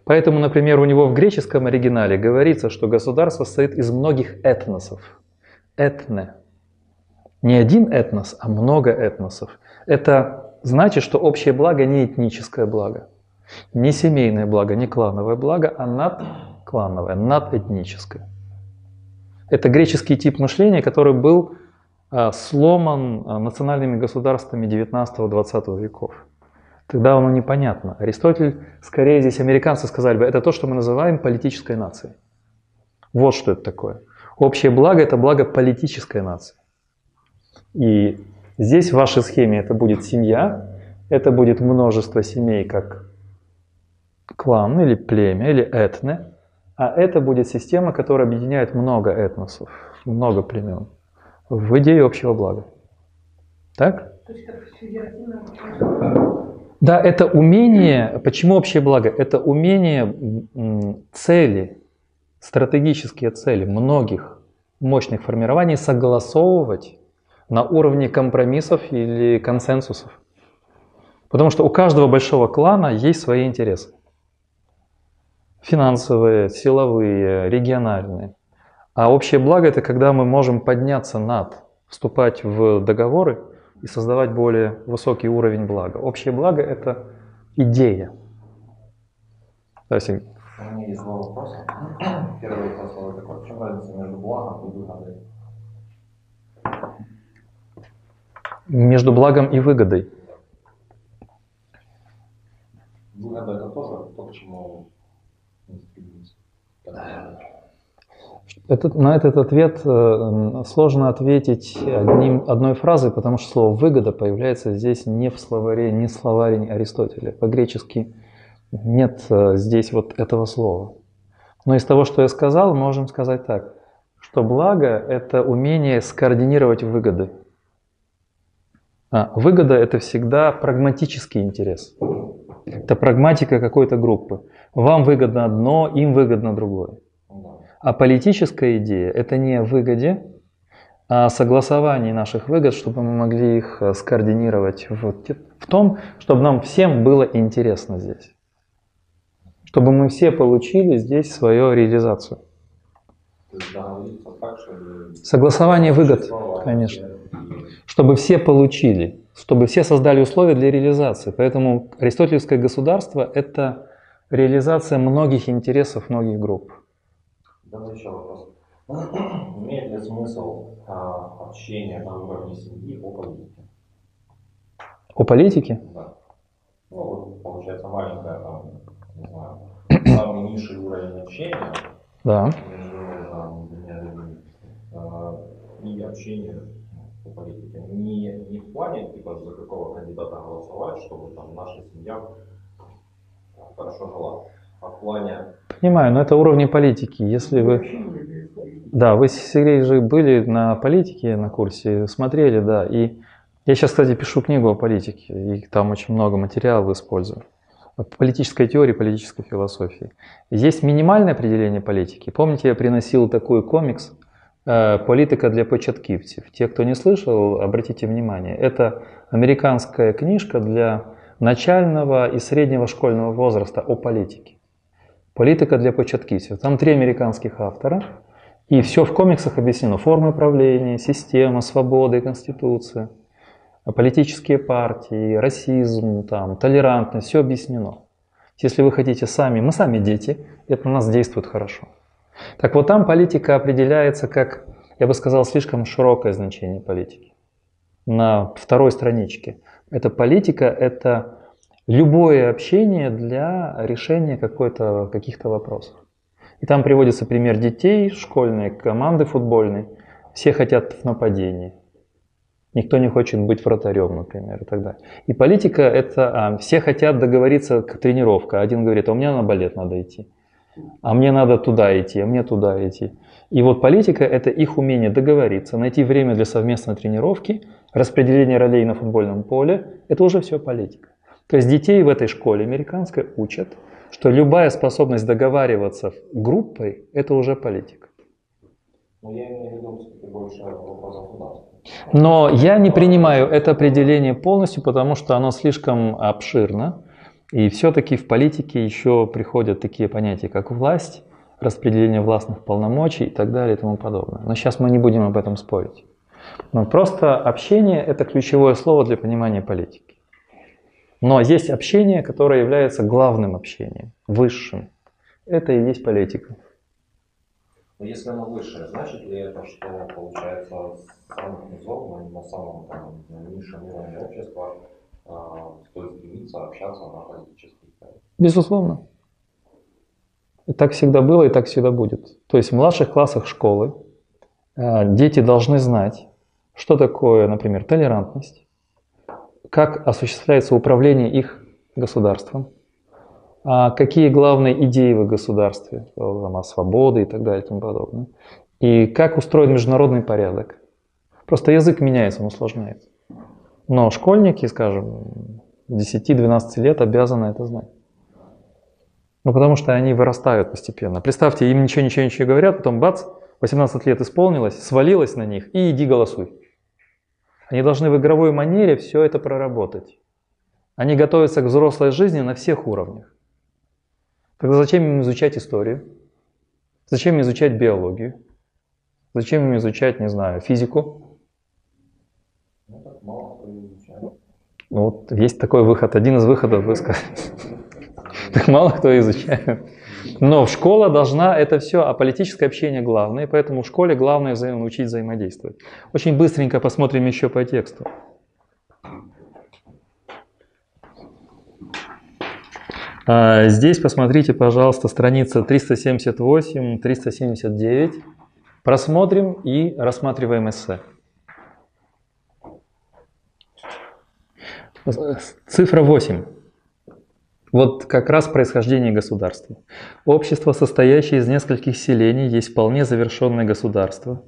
Поэтому, например, у него в греческом оригинале говорится, что государство состоит из многих этносов. Этне. Не один этнос, а много этносов. Это значит, что общее благо не этническое благо, не семейное благо, не клановое благо, а надклановое, надэтническое. Это греческий тип мышления, который был а, сломан а, национальными государствами 19-20 веков. Тогда оно непонятно. Аристотель, скорее здесь американцы сказали бы, это то, что мы называем политической нацией. Вот что это такое. Общее благо – это благо политической нации. И Здесь в вашей схеме это будет семья, это будет множество семей, как клан или племя или этне, а это будет система, которая объединяет много этносов, много племен в идее общего блага. Так? Да, это умение, почему общее благо? Это умение цели, стратегические цели многих мощных формирований согласовывать на уровне компромиссов или консенсусов. Потому что у каждого большого клана есть свои интересы. Финансовые, силовые, региональные. А общее благо это когда мы можем подняться над, вступать в договоры и создавать более высокий уровень блага. Общее благо это идея. У меня есть два вопроса. Первый вопрос такой. В чем разница между благом и выгодой? Между благом и выгодой. Выгода это тоже то, к чему этот, на этот ответ э, сложно ответить одним, одной фразой, потому что слово «выгода» появляется здесь не в словаре, не в словаре Аристотеля. По-гречески нет э, здесь вот этого слова. Но из того, что я сказал, можем сказать так, что благо – это умение скоординировать выгоды. А, выгода – это всегда прагматический интерес. Это прагматика какой-то группы. Вам выгодно одно, им выгодно другое. А политическая идея – это не о выгоде, а о согласовании наших выгод, чтобы мы могли их э, скоординировать в, в том, чтобы нам всем было интересно здесь. Чтобы мы все получили здесь свою реализацию. Согласование выгод, конечно чтобы все получили, чтобы все создали условия для реализации. Поэтому аристотельское государство – это реализация многих интересов многих групп. Давай еще вопрос. (clears throat) Имеет ли смысл а, общение на уровне семьи о политике? О политике? Да. Ну, вот, получается, маленькая, там, не знаю, (clears throat) самый низший уровень общения да. между там, двумя людьми. По политике. Не, не в плане, типа, за какого кандидата голосовать, чтобы там наша семья хорошо жила, а в плане... Понимаю, но это уровни политики. Если вы... Да, вы, Сергей, же были на политике на курсе, смотрели, да. И я сейчас, кстати, пишу книгу о политике, и там очень много материалов использую. Политической теории, политической философии. Есть минимальное определение политики. Помните, я приносил такой комикс «Политика для початкивцев». Те, кто не слышал, обратите внимание. Это американская книжка для начального и среднего школьного возраста о политике. Политика для початкивцев. Там три американских автора. И все в комиксах объяснено. Формы правления, система, свободы, конституция, политические партии, расизм, там, толерантность. Все объяснено. Если вы хотите сами, мы сами дети, это на нас действует хорошо. Так вот там политика определяется как, я бы сказал, слишком широкое значение политики. На второй страничке. Это политика, это любое общение для решения каких-то вопросов. И там приводится пример детей, школьной команды футбольной. Все хотят в нападении. Никто не хочет быть вратарем, например, и так далее. И политика это, а, все хотят договориться к тренировке. Один говорит, а у меня на балет надо идти, а мне надо туда идти, а мне туда идти. И вот политика это их умение договориться, найти время для совместной тренировки, распределение ролей на футбольном поле. Это уже все политика. То есть детей в этой школе американской учат, что любая способность договариваться группой – это уже политика. Но я имею в виду больше вопрос государства. Но я не принимаю это определение полностью, потому что оно слишком обширно. И все-таки в политике еще приходят такие понятия, как власть, распределение властных полномочий и так далее и тому подобное. Но сейчас мы не будем об этом спорить. Но просто общение – это ключевое слово для понимания политики. Но есть общение, которое является главным общением, высшим. Это и есть политика. Но если оно высшее, значит ли это, что получается с самых низов, на самом низшем уровне общества стоит стремиться общаться на политических Безусловно. И так всегда было и так всегда будет. То есть в младших классах школы э, дети должны знать, что такое, например, толерантность, как осуществляется управление их государством, а какие главные идеи в государстве, там, о свободе и так далее и тому подобное, и как устроен международный порядок. Просто язык меняется, он усложняется. Но школьники, скажем, 10-12 лет обязаны это знать. Ну, потому что они вырастают постепенно. Представьте, им ничего, ничего, ничего говорят, потом бац, 18 лет исполнилось, свалилось на них, и иди голосуй. Они должны в игровой манере все это проработать. Они готовятся к взрослой жизни на всех уровнях. Тогда зачем им изучать историю? Зачем им изучать биологию? Зачем им изучать, не знаю, физику? Вот есть такой выход, один из выходов, вы сказали. Мало кто изучает. Но школа должна это все, а политическое общение главное, поэтому в школе главное взаим, научить взаимодействовать. Очень быстренько посмотрим еще по тексту. А, здесь посмотрите, пожалуйста, страница 378-379. Просмотрим и рассматриваем эссе. Цифра 8. Вот как раз происхождение государства. Общество, состоящее из нескольких селений, есть вполне завершенное государство,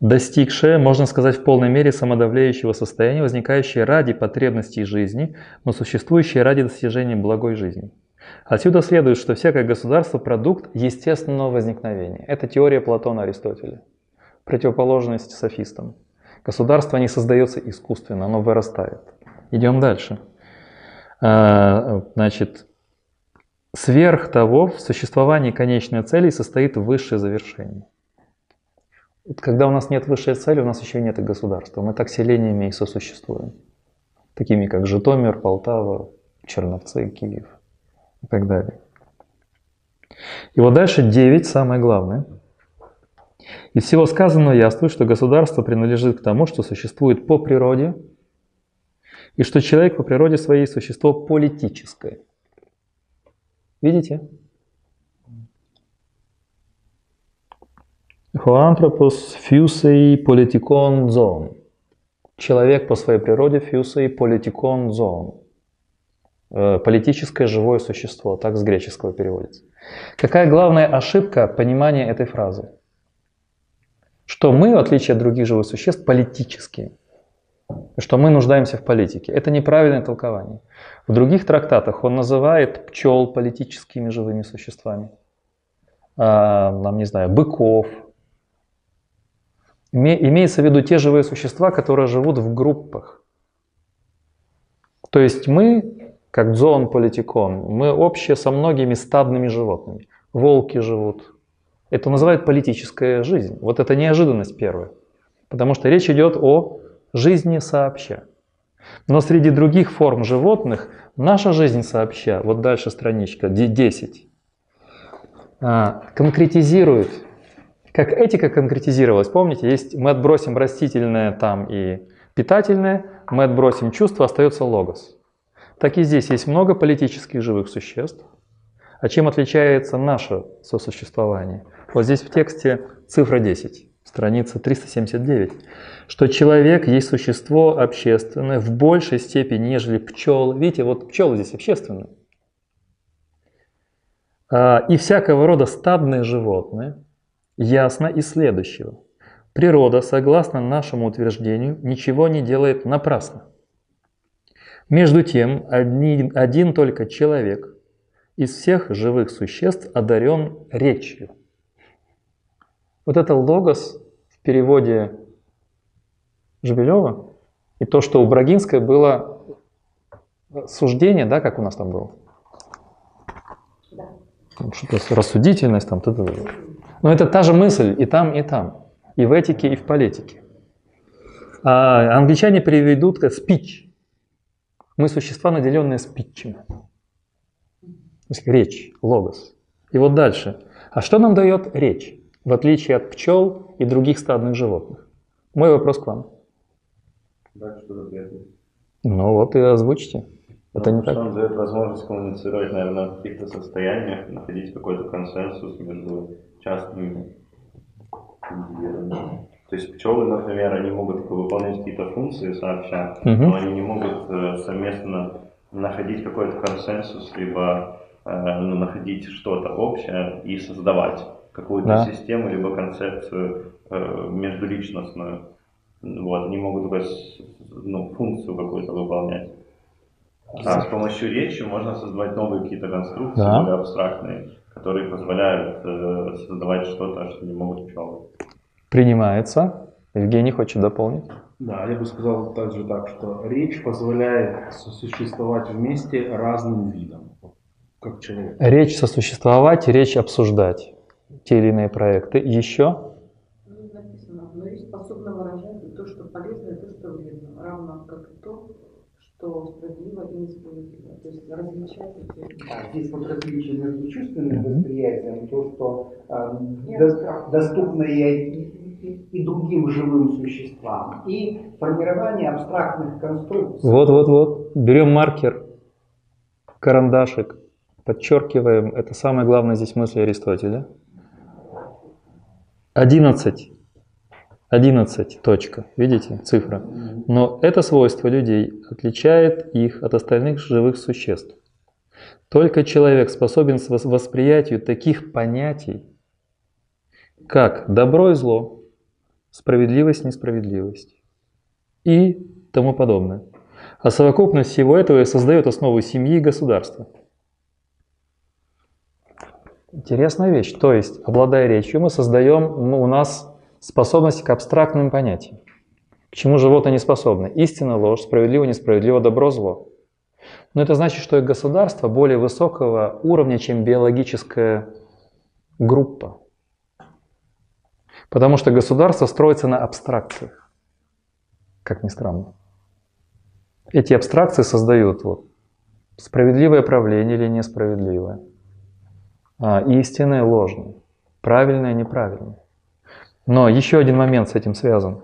достигшее, можно сказать, в полной мере самодавляющего состояния, возникающее ради потребностей жизни, но существующее ради достижения благой жизни. Отсюда следует, что всякое государство – продукт естественного возникновения. Это теория Платона Аристотеля. Противоположность софистам. Государство не создается искусственно, оно вырастает. Идем дальше. А, значит, сверх того, в существовании конечной цели состоит высшее завершение. Когда у нас нет высшей цели, у нас еще нет и государства. Мы так селениями и сосуществуем. Такими как Житомир, Полтава, Черновцы, Киев и так далее. И вот дальше 9, самое главное. Из всего сказанного яствует, что государство принадлежит к тому, что существует по природе – и что человек по природе своей существо политическое. Видите? Хуантропос фюсей политикон зон. Человек по своей природе фюсей политикон зон. Э, политическое живое существо, так с греческого переводится. Какая главная ошибка понимания этой фразы? Что мы, в отличие от других живых существ, политические. Что мы нуждаемся в политике. Это неправильное толкование. В других трактатах он называет пчел политическими живыми существами. А, нам, не знаю, быков. Имеется в виду те живые существа, которые живут в группах. То есть мы, как зоон политикон, мы общие со многими стадными животными. Волки живут. Это называют политическая жизнь. Вот это неожиданность первая. Потому что речь идет о жизни сообща. Но среди других форм животных наша жизнь сообща, вот дальше страничка 10, а, конкретизирует, как этика конкретизировалась, помните, есть мы отбросим растительное там и питательное, мы отбросим чувство, остается логос. Так и здесь есть много политических живых существ. А чем отличается наше сосуществование? Вот здесь в тексте цифра 10 страница 379, что человек есть существо общественное в большей степени, нежели пчел. Видите, вот пчелы здесь общественные. А, и всякого рода стадные животные, ясно из следующего. Природа, согласно нашему утверждению, ничего не делает напрасно. Между тем, один, один только человек из всех живых существ одарен речью. Вот это логос в переводе Жебелева и то, что у Брагинской было суждение, да, как у нас там было? Да. Что-то рассудительность там. Т -т -т. Но это та же мысль и там, и там. И в этике, и в политике. А англичане переведут как speech. Мы существа, наделенные спичами. То есть речь, логос. И вот дальше. А что нам дает речь? В отличие от пчел и других стадных животных? Мой вопрос к вам. Да, что ответить? Ну вот и озвучите. Это ну, не так. Он дает возможность коммуницировать, наверное, в каких-то состояниях, находить какой-то консенсус между частными индивидами. То есть пчелы, например, они могут выполнять какие-то функции сообща, угу. но они не могут э, совместно находить какой-то консенсус, либо э, ну, находить что-то общее и создавать какую-то да. систему, либо концепцию э, междуличностную. Вот, они могут только ну, функцию какую-то выполнять. А с помощью речи можно создавать новые какие-то конструкции, да. более абстрактные, которые позволяют э, создавать что-то, что не могут пчелы. Принимается. Евгений хочет дополнить. Да, я бы сказал также так, что речь позволяет сосуществовать вместе разным видам, как человек. Речь сосуществовать, речь обсуждать те или иные проекты. Еще? Написано, но и способна выражать то, что полезно, и то, что вредно, равно как и то, что справедливо и несправедливо. То есть различать эти... А здесь вот различие между чувственным восприятием, то, что э, до, доступно и, и, и другим живым существам, и формирование абстрактных конструкций. Вот-вот-вот. Берем маркер, карандашик, подчеркиваем. Это самая главная здесь мысль Аристотеля. 11. 11 точка. Видите, цифра. Но это свойство людей отличает их от остальных живых существ. Только человек способен к восприятию таких понятий, как добро и зло, справедливость, несправедливость и тому подобное. А совокупность всего этого и создает основу семьи и государства. Интересная вещь. То есть, обладая речью, мы создаем ну, у нас способность к абстрактным понятиям. К чему животные не способны? Истина, ложь, справедливо, несправедливо, добро, зло. Но это значит, что и государство более высокого уровня, чем биологическая группа. Потому что государство строится на абстракциях. Как ни странно. Эти абстракции создают вот, справедливое правление или несправедливое а, истинное ложное, правильное неправильное. Но еще один момент с этим связан.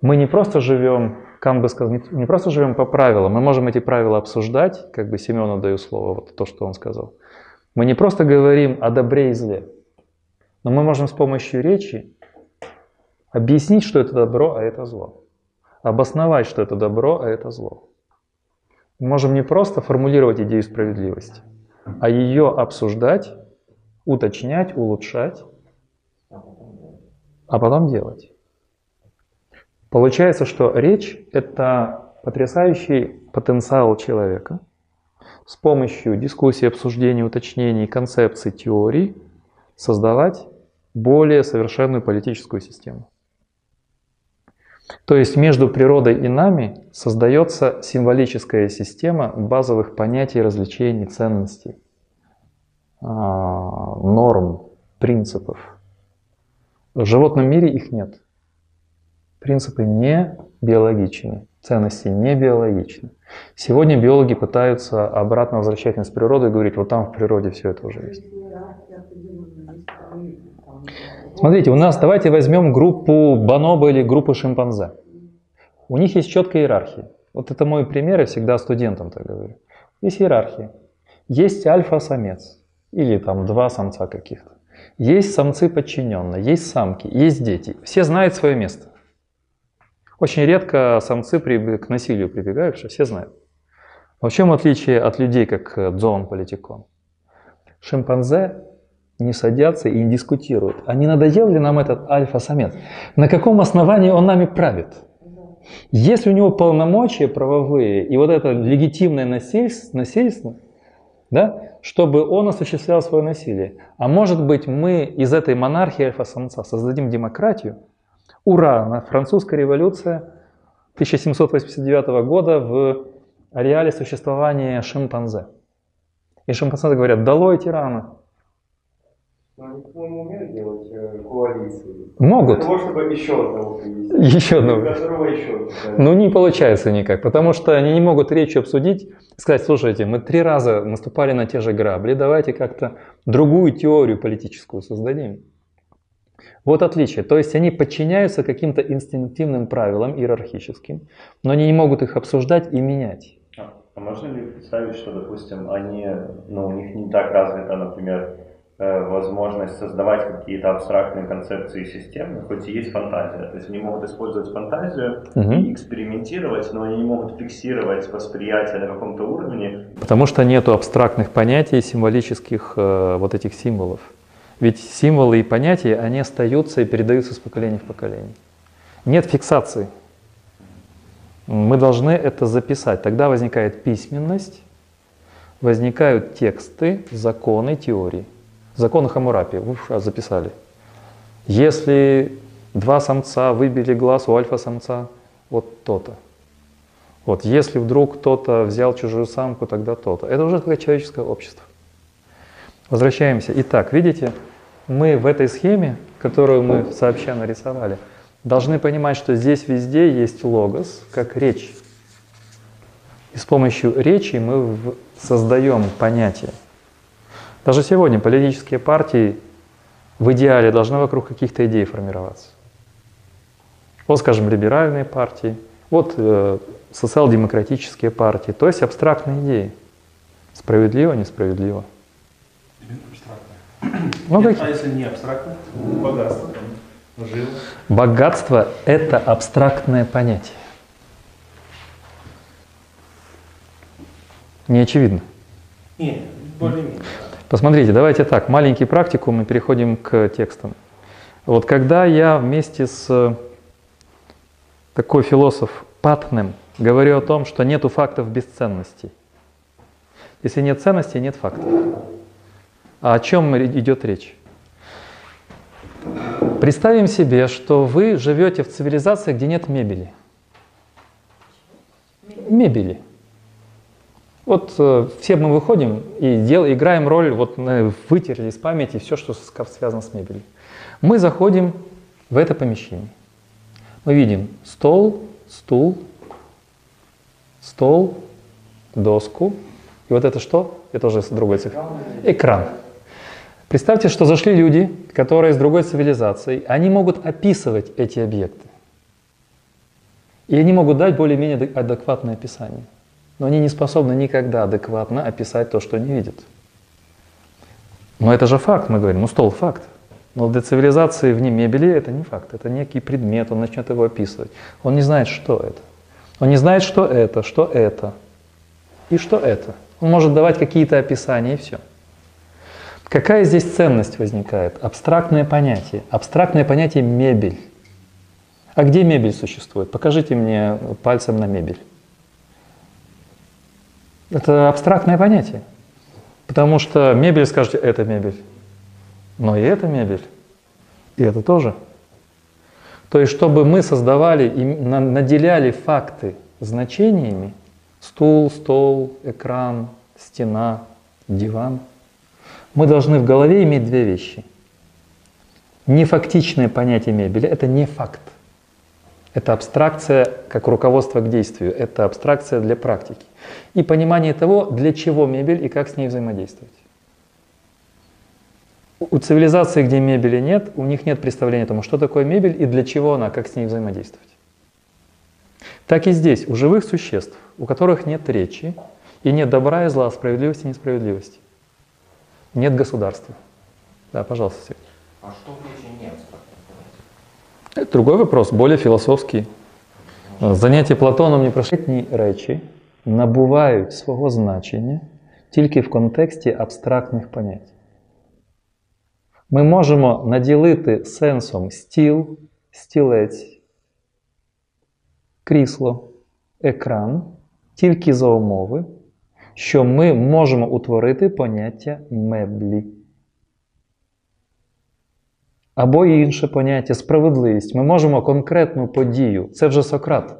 Мы не просто живем, как бы сказать, не просто живем по правилам, мы можем эти правила обсуждать, как бы Семену даю слово, вот то, что он сказал. Мы не просто говорим о добре и зле. Но мы можем с помощью речи объяснить, что это добро, а это зло. Обосновать, что это добро, а это зло. Мы можем не просто формулировать идею справедливости, а ее обсуждать, уточнять, улучшать, а потом делать. Получается, что речь – это потрясающий потенциал человека с помощью дискуссии, обсуждений, уточнений, концепций, теорий создавать более совершенную политическую систему. То есть между природой и нами создается символическая система базовых понятий, развлечений, ценностей, а, норм, принципов. В животном мире их нет. Принципы не биологичны, ценности не биологичны. Сегодня биологи пытаются обратно возвращать нас в природу и говорить, вот там в природе все это уже есть. Смотрите, у нас, давайте возьмем группу бонобо или группу шимпанзе. У них есть четкая иерархия. Вот это мой пример, я всегда студентам так говорю. Есть иерархия. Есть альфа-самец или там два самца каких-то. Есть самцы подчиненные, есть самки, есть дети. Все знают свое место. Очень редко самцы к насилию прибегают, все знают. в чем отличие от людей, как Дзон Политикон? Шимпанзе не садятся и не дискутируют. А не надоел ли нам этот альфа-самец? На каком основании он нами правит? Если у него полномочия правовые и вот это легитимное насильство, насильство да, чтобы он осуществлял свое насилие. А может быть мы из этой монархии альфа-самца создадим демократию? Ура! Французская революция 1789 года в ареале существования шимпанзе. И шимпанзе говорят, долой тирана, но они, по-моему, умеют делать э, коалиции. Могут. Для того, чтобы еще одного привести. Еще одного. Которого еще. Ну, не получается никак, потому что они не могут речь обсудить, сказать, слушайте, мы три раза наступали на те же грабли, давайте как-то другую теорию политическую создадим. Вот отличие. То есть они подчиняются каким-то инстинктивным правилам иерархическим, но они не могут их обсуждать и менять. А, а можно ли представить, что, допустим, они, ну, у них не так развито, например, возможность создавать какие-то абстрактные концепции и системы, хоть и есть фантазия. То есть они могут использовать фантазию угу. и экспериментировать, но они не могут фиксировать восприятие на каком-то уровне. Потому что нету абстрактных понятий, символических э, вот этих символов. Ведь символы и понятия, они остаются и передаются с поколения в поколение. Нет фиксации. Мы должны это записать. Тогда возникает письменность, возникают тексты, законы, теории. Закон Хамурапи, вы записали. Если два самца выбили глаз у альфа-самца, вот то-то. Вот, если вдруг кто-то взял чужую самку, тогда то-то. Это уже такое человеческое общество. Возвращаемся. Итак, видите, мы в этой схеме, которую мы сообща нарисовали, должны понимать, что здесь везде есть логос, как речь. И с помощью речи мы создаем понятие. Даже сегодня политические партии в идеале должны вокруг каких-то идей формироваться. Вот, скажем, либеральные партии, вот э, социал-демократические партии, то есть абстрактные идеи. Справедливо, несправедливо. Ну, Нет, а если не абстрактно? Богатство, жил. Богатство – это абстрактное понятие. Не очевидно? Нет, более-менее. Посмотрите, давайте так, маленький практикум и переходим к текстам. Вот когда я вместе с такой философ Патнем говорю о том, что нету фактов без ценностей. Если нет ценностей, нет фактов. А о чем идет речь? Представим себе, что вы живете в цивилизации, где нет мебели. Мебели. Вот э, все мы выходим и дел, играем роль, вот вытерли из памяти все, что связано с мебелью. Мы заходим в это помещение. Мы видим стол, стул, стол, доску. И вот это что? Это уже другой цифр. Экран. Представьте, что зашли люди, которые из другой цивилизации. Они могут описывать эти объекты. И они могут дать более-менее адекватное описание но они не способны никогда адекватно описать то, что они видят. Но это же факт, мы говорим, ну стол факт. Но для цивилизации вне мебели это не факт, это некий предмет, он начнет его описывать. Он не знает, что это. Он не знает, что это, что это и что это. Он может давать какие-то описания и все. Какая здесь ценность возникает? Абстрактное понятие. Абстрактное понятие мебель. А где мебель существует? Покажите мне пальцем на мебель. Это абстрактное понятие. Потому что мебель, скажете, это мебель. Но и это мебель. И это тоже. То есть, чтобы мы создавали и наделяли факты значениями, стул, стол, экран, стена, диван, мы должны в голове иметь две вещи. Нефактичное понятие мебели – это не факт. Это абстракция как руководство к действию, это абстракция для практики. И понимание того, для чего мебель и как с ней взаимодействовать. У цивилизации, где мебели нет, у них нет представления о том, что такое мебель и для чего она, как с ней взаимодействовать. Так и здесь, у живых существ, у которых нет речи, и нет добра и зла, справедливости и несправедливости. Нет государства. Да, пожалуйста, Сергей. А что в речи нет? Другой вопрос, более філософський. Заняття Платоном не прошитні речі набувають свого значення тільки в контексті абстрактних понять. Ми можемо наділити сенсом стіл, стілець, крісло, екран тільки за умови, що ми можемо утворити поняття меблі. Або інше поняття справедливість. Ми можемо конкретну подію, це вже Сократ,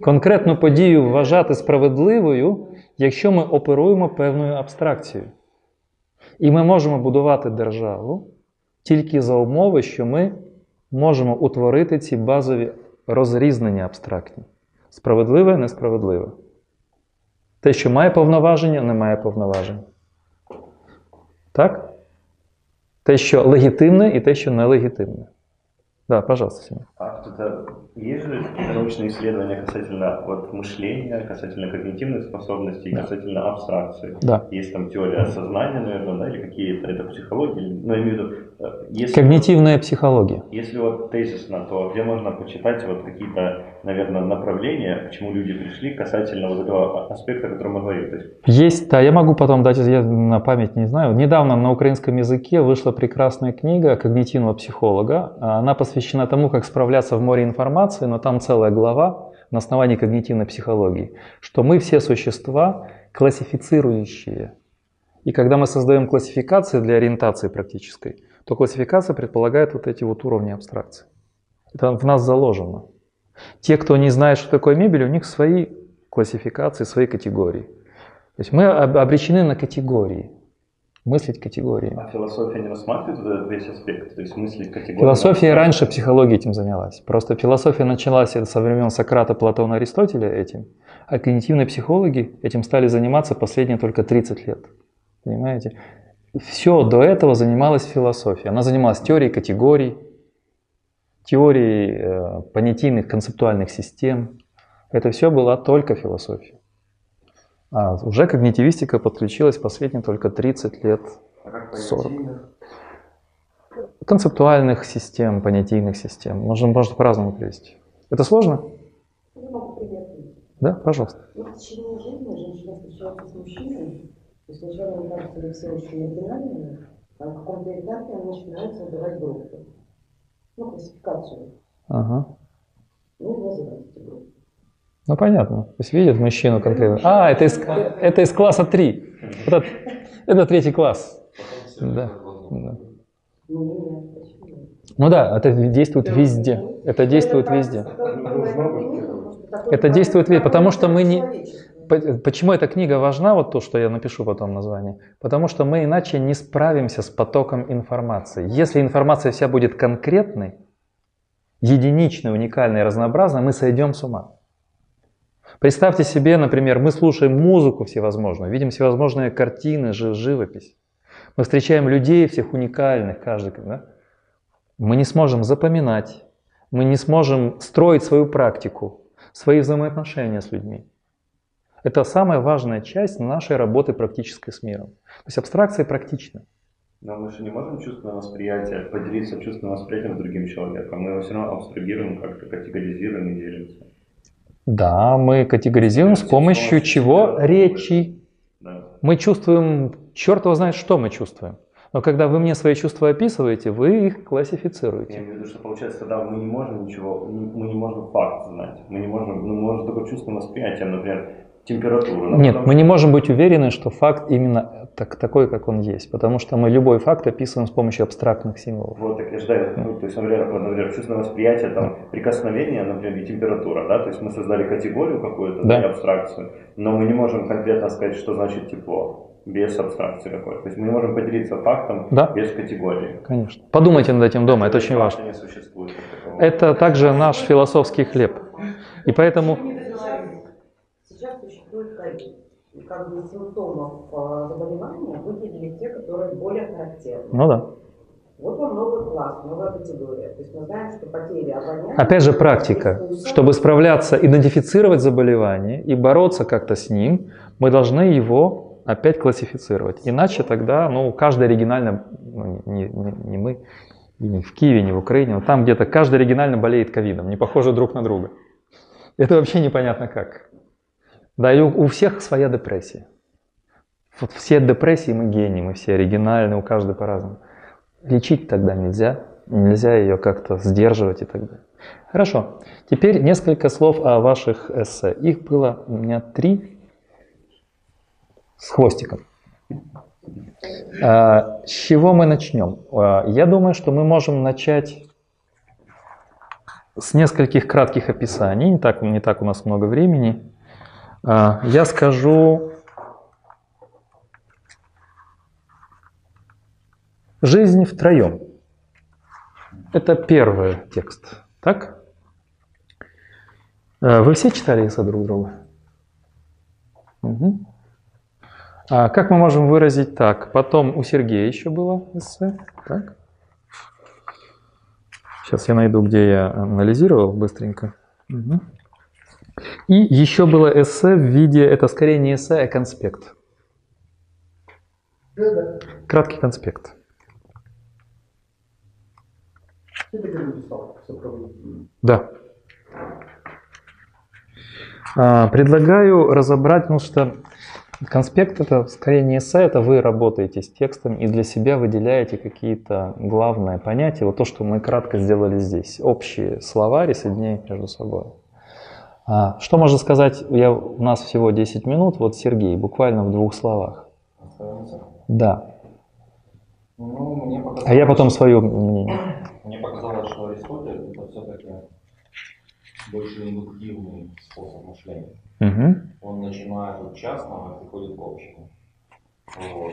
конкретну подію вважати справедливою, якщо ми оперуємо певною абстракцією. І ми можемо будувати державу тільки за умови, що ми можемо утворити ці базові розрізнення абстрактні. Справедливе, несправедливе. Те, що має повноваження, не має повноважень. Так? Те, що легітимне, і те, що нелегітимне. Да, пожалуйста, Семен. А это, есть же какие-то научные исследования касательно вот, мышления, касательно когнитивных способностей, касательно абстракции? Да. Есть там теория сознания, наверное, да, или какие-то, это психология? Но я имею в виду, э, если, Когнитивная психология. если вот тезисно, то где можно почитать вот какие-то, наверное, направления, к чему люди пришли касательно вот этого аспекта, о котором мы говорим? То есть, Есть, да, я могу потом дать, я на память не знаю. Недавно на украинском языке вышла прекрасная книга когнитивного психолога. Она посвящена тому, как справляться в море информации, но там целая глава на основании когнитивной психологии, что мы все существа классифицирующие. И когда мы создаем классификации для ориентации практической, то классификация предполагает вот эти вот уровни абстракции. Это в нас заложено. Те, кто не знает, что такое мебель, у них свои классификации, свои категории. То есть мы об- обречены на категории, мыслить категориями. а философия не рассматривает весь аспект, то есть мысли категории? Философия раньше психологии этим занялась. Просто философия началась со времен Сократа, Платона, Аристотеля этим, а когнитивные психологи этим стали заниматься последние только 30 лет. Понимаете? Все до этого занималась философия. Она занималась теорией категорий, теорией э, понятийных концептуальных систем. Это все была только философия. А уже когнитивистика подключилась последние только 30 лет А как 40. понятийных? концептуальных систем, понятийных систем. Можно, можно по-разному привести. Это сложно? Да, пожалуйста. Ну, в течение жизни женщина встречается с мужчиной, и сначала ему кажется, они все очень оригинальными, а на каком-то этапе они начинают создавать группы. Ну, классификацию. Ага. Ну, называть эти группы. Ну понятно. То есть видят мужчину конкретно. А, это из, это из класса 3. Это, это третий класс. Да. Да. Ну? Ну да, это действует везде. Это действует везде. Это действует везде, потому что мы не... По- Почему эта книга важна, вот то, что я напишу потом название? Потому что мы иначе не справимся с потоком информации. Если информация вся будет конкретной, единичной, уникальной, разнообразной, мы сойдем с ума. Представьте себе, например, мы слушаем музыку всевозможную, видим всевозможные картины, жи- живопись. Мы встречаем людей всех уникальных, каждый, да? Мы не сможем запоминать, мы не сможем строить свою практику, свои взаимоотношения с людьми. Это самая важная часть нашей работы практической с миром. То есть абстракция практична. Но мы же не можем чувственное восприятие, поделиться чувственным восприятием с другим человеком. Мы его все равно абстрагируем, как-то категоризируем и делимся. Да, мы категоризируем с помощью чего? Речи. Да. Мы чувствуем, черт его знает, что мы чувствуем. Но когда вы мне свои чувства описываете, вы их Я классифицируете. имею в виду, что получается, тогда мы не можем ничего, мы не можем факт знать. Мы не можем, ну, мы можем только чувственным восприятием, например, температуру. Нет, мы не можем быть уверены, что факт именно так, такой, как он есть, потому что мы любой факт описываем с помощью абстрактных символов. Вот так я же, да, ну, то есть, например, например, чувственное восприятие, там, прикосновение, например, и температура, да, то есть мы создали категорию какую-то, Да. абстракцию, но мы не можем конкретно сказать, что значит тепло, без абстракции какой-то. То есть мы не можем поделиться фактом Да. без категории. Конечно. Подумайте над этим дома, это очень Факта важно. Это также наш философский хлеб. И поэтому... Сейчас существует ковид. И как бы симптомов э, заболевания выделили те, которые более характерны. Ну да. Вот вам новый класс, новая категория. То есть мы знаем, что потеря обоняния... Опять же практика. вкуса- Чтобы справляться, идентифицировать заболевание и бороться как-то с ним, мы должны его опять классифицировать. Иначе тогда, ну, каждый оригинально, ну, не, не- не мы, и не в Киеве, не в Украине, но там где-то каждый оригинально болеет ковидом, не похожи друг на друга. Это вообще непонятно как. Да, и у, всех своя депрессия. Вот все депрессии мы гении, мы все оригинальные, у каждого по-разному. Лечить тогда нельзя, нельзя ее как-то сдерживать и так далее. Хорошо, теперь несколько слов о ваших эссе. Их было у меня три с хвостиком. А, С чего мы начнем? А, Я думаю, что мы можем начать с нескольких кратких описаний. Не так, не так у нас много времени. А, Я скажу «Жизнь втроем». Это первый текст. Так? Э, Вы все читали эссе друг друга? Мгм. А как мы можем выразить так? Потом у Сергея еще было эссе. Так? Сейчас я найду, где я анализировал быстренько. Мгм. И еще было эссе в виде, это скорее не эссе, а конспект. Краткий конспект. Да. А, Предлагаю разобрать, потому что конспект это скорее не эссе, это вы работаете с текстом и для себя выделяете какие-то главные понятия. Вот то, что мы кратко сделали здесь. Общие словари и соединяем между собой. А, Что можно сказать? Я, у нас всего 10 минут. Вот Сергей, буквально в двух словах. Да. Ну, мне показалось, А я потом свое мнение. Мне показалось, что Аристотель это все-таки больше индуктивный способ мышления. Мгм. Он начинает от частного и приходит к общему. Вот.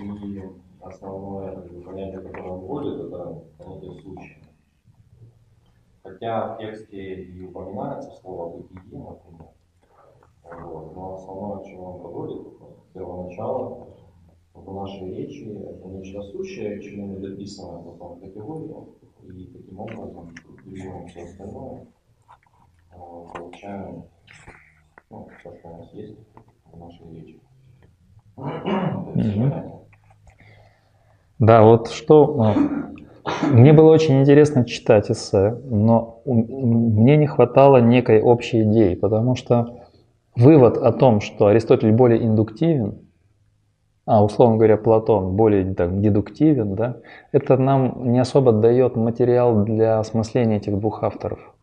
И основное понятие, которое он вводит, это понятие случая. Хотя в тексте и упоминается слово «бытие», например. Вот. Но основное, к чему он подводит, с первого начала, в нашей речи это нечто сущее, чему мы дописываем потом категорию, и таким образом структурируем все остальное, получаем ну, то, что у нас есть в нашей речи. (clears throat) Да, вот что... Мне было очень интересно читать эссе, но мне не хватало некой общей идеи, потому что вывод о том, что Аристотель более индуктивен, а, условно говоря, Платон более так, дедуктивен, да, это нам не особо дает материал для осмысления этих двух авторов.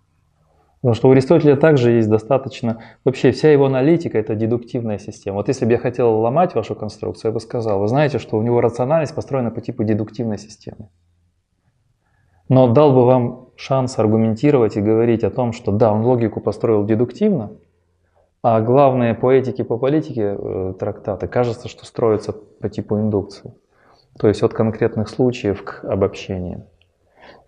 Потому что у Аристотеля также есть достаточно... Вообще вся его аналитика – это дедуктивная система. Вот если бы я хотел ломать вашу конструкцию, я бы сказал, вы знаете, что у него рациональность построена по типу дедуктивной системы. Но дал бы вам шанс аргументировать и говорить о том, что да, он логику построил дедуктивно, а главные по этике, по политике э, трактаты, кажется, что строятся по типу индукции. То есть от конкретных случаев к обобщениям.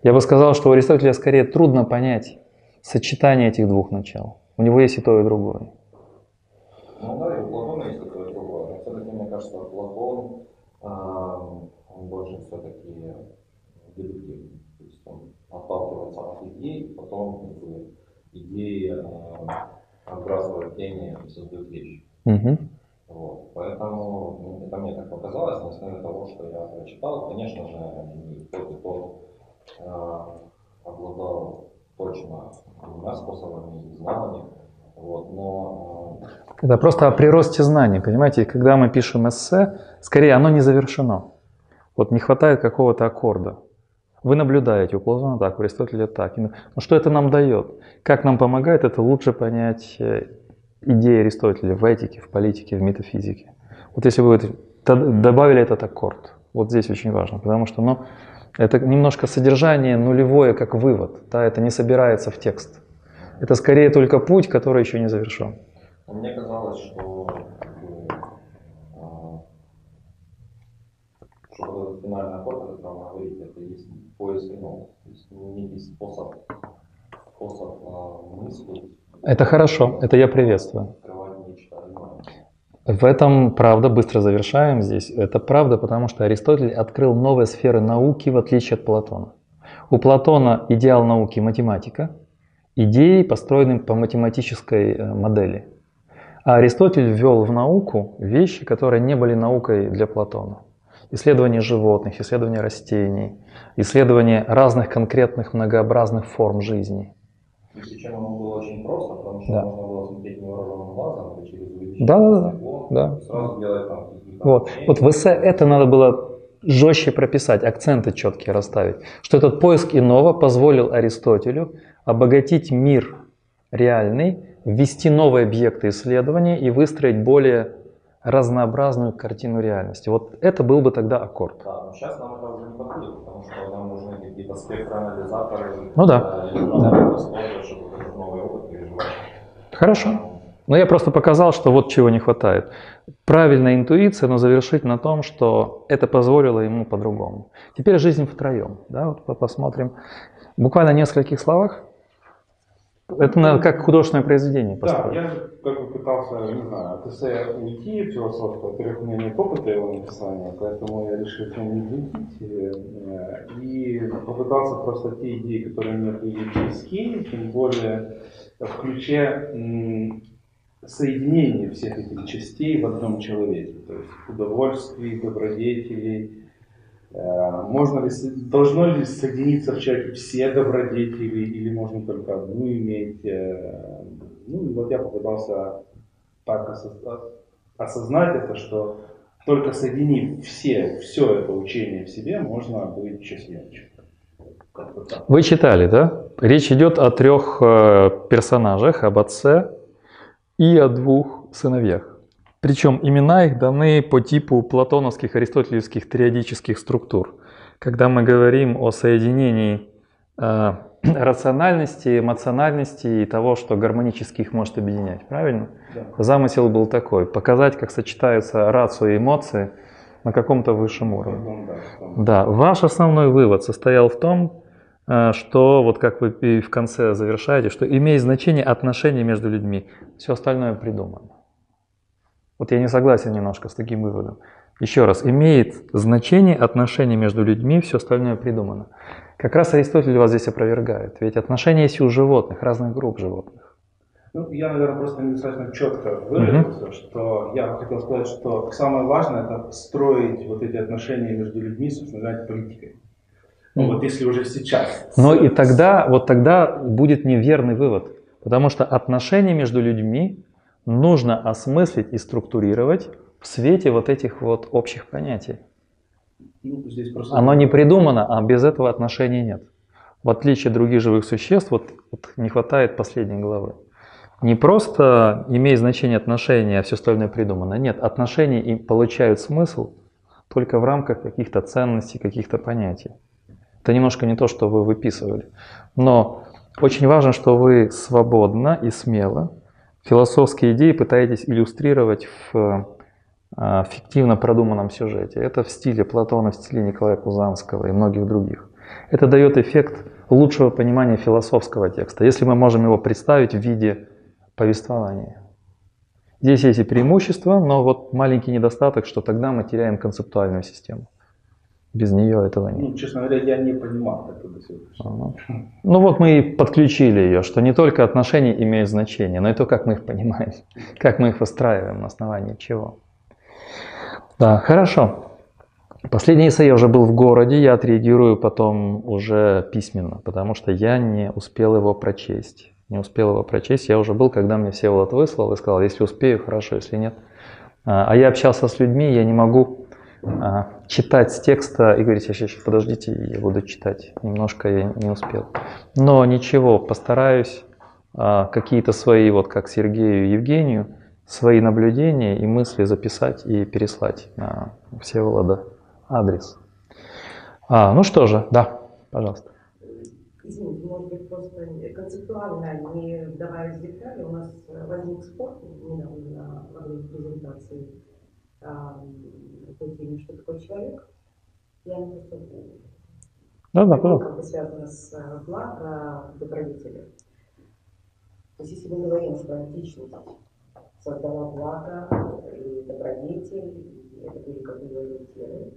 Я бы сказал, что у Аристотеля скорее трудно понять сочетание этих двух начал. У него есть и то, и другое. Ну да, и у Платона есть такое другое. Но все-таки, мне кажется, Платон, он больше все-таки дедуктивный. То есть он отталкивается от идей, потом как бы, идеи а, отбрасывают тени и создают вещи. Мгм. Вот. Поэтому, мне это мне так показалось, на основе того, что я прочитал, конечно же, тот и тот э, обладал точно двумя способами и знаниями, вот, но э, Это просто о приросте знаний, понимаете? Когда мы пишем эссе, скорее оно не завершено. Вот не хватает какого-то аккорда. Вы наблюдаете, у Платона так, у Аристотеля так. Но что это нам дает? Как нам помогает это лучше понять э, идеи Аристотеля в этике, в политике, в метафизике? Вот если вы добавили этот аккорд, вот здесь очень важно, потому что ну, это немножко содержание нулевое, как вывод, да, это не собирается в текст. Это скорее только путь, который еще не завершен. Мне казалось, что а, что финальный аккорд, о котором вы говорите, это есть поиск иного, то есть некий способ, способ а, мысли. Это хорошо, это я приветствую. В этом правда, быстро завершаем здесь, это правда, потому что Аристотель открыл новые сферы науки в отличие от Платона. У Платона идеал науки математика, идеи построены по математической э, модели. А Аристотель ввел в науку вещи, которые не были наукой для Платона. Исследование животных, исследование растений, исследование разных конкретных многообразных форм жизни. И причем оно было очень просто, потому что Да. можно было смотреть невооруженным глазом или через увеличенный Да, да, да, сразу делать там Вот. вот в эссе это надо было жестче прописать, акценты четкие расставить, что этот поиск иного позволил Аристотелю обогатить мир реальный, ввести новые объекты исследования и выстроить более разнообразную картину реальности. Вот это был бы тогда аккорд. Да, но сейчас нам это уже не подходит, что нам нужны какие-то спектроанализаторы, Ну да, э, условия, чтобы этот новый опыт переживать. Хорошо. Но я просто показал, что вот чего не хватает. Правильная интуиция, но завершить на том, что это позволило ему по-другому. Теперь жизнь втроем. Да, вот по- посмотрим. Буквально в нескольких словах. Это надо как художественное произведение Да, построить. я как бы пытался, не знаю, от эссе уйти философского. Во-первых, у меня нет опыта его написания, поэтому я решил к нему не уйти. э, И попытался просто те идеи, которые мне были близки, тем более в ключе соединения всех этих частей в одном человеке. То есть удовольствий, добродетелей, Э, Можно ли, должно ли соединиться в человеке все добродетели или можно только одну иметь? э, Ну, вот я попытался так осоз- осознать это, что только соединив все, все это учение в себе, можно быть счастливым. человеком. Вы читали, да? Речь идет о трех э, персонажах, об отце и о двух сыновьях. Причем имена их даны по типу платоновских, аристотелевских триадических структур. Когда мы говорим о соединении э, (clears throat) рациональности, эмоциональности и того, что гармонически их может объединять, правильно? Да. Замысел был такой, показать, как сочетаются рацию и эмоции на каком-то высшем уровне. Да, ваш основной вывод состоял в том, э, что, вот как вы и в конце завершаете, что имеет значение отношения между людьми, все остальное придумано. Вот я не согласен немножко с таким выводом. Еще раз, имеет значение отношения между людьми, все остальное придумано. Как раз Аристотель вас здесь опровергает, ведь отношения есть и у животных, разных групп животных. Ну, я, наверное, просто недостаточно четко выразился, что я хотел сказать, что самое важное это строить вот эти отношения между людьми, собственно говоря, политикой. Ну, вот если уже сейчас. Но и тогда, вот тогда будет неверный вывод, потому что отношения между людьми нужно осмыслить и структурировать в свете вот этих вот общих понятий. Ну, здесь просто... Оно не придумано, а без этого отношений нет. В отличие от других живых существ, вот, вот не хватает последней главы. Не просто имеет значение отношения, а все остальное придумано. Нет, отношения и получают смысл только в рамках каких-то ценностей, каких-то понятий. Это немножко не то, что вы выписывали. Но очень важно, что вы свободно и смело философские идеи пытаетесь иллюстрировать в э, фиктивно продуманном сюжете. Это в стиле Платона, в стиле Николая Кузанского и многих других. Это дает эффект лучшего понимания философского текста, если мы можем его представить в виде повествования. Здесь есть и преимущества, но вот маленький недостаток, что тогда мы теряем концептуальную систему. Без нее этого нет. Ну, честно говоря, я не понимал это до сих пор. Ага. Ну вот мы и подключили ее, что не только отношения имеют значение, но и то, как мы их понимаем, (laughs) как мы их выстраиваем, на основании чего. Да, хорошо. Последний эссе я уже был в городе, я отреагирую потом уже письменно, потому что я не успел его прочесть. Не успел его прочесть, я уже был, когда мне Всеволод выслал и сказал, если успею, хорошо, если нет. А а я общался с людьми, я не могу читать с текста и говорить, сейчас, сейчас, подождите, я буду читать. Немножко я не успел. Но ничего, постараюсь а, какие-то свои, вот как Сергею и Евгению, свои наблюдения и мысли записать и переслать на Всеволода адрес. А, ну что же, да, пожалуйста. Извините, может быть, просто концептуально, не вдаваясь в детали, у нас возник спор недавно во время презентации а, теме, что такое человек. Я просто Да, да, ну, пожалуйста. бы связано с э, благо добродетели. То есть если мы говорим, что античность создала благо и добродетель, и это были как бы ориентиры,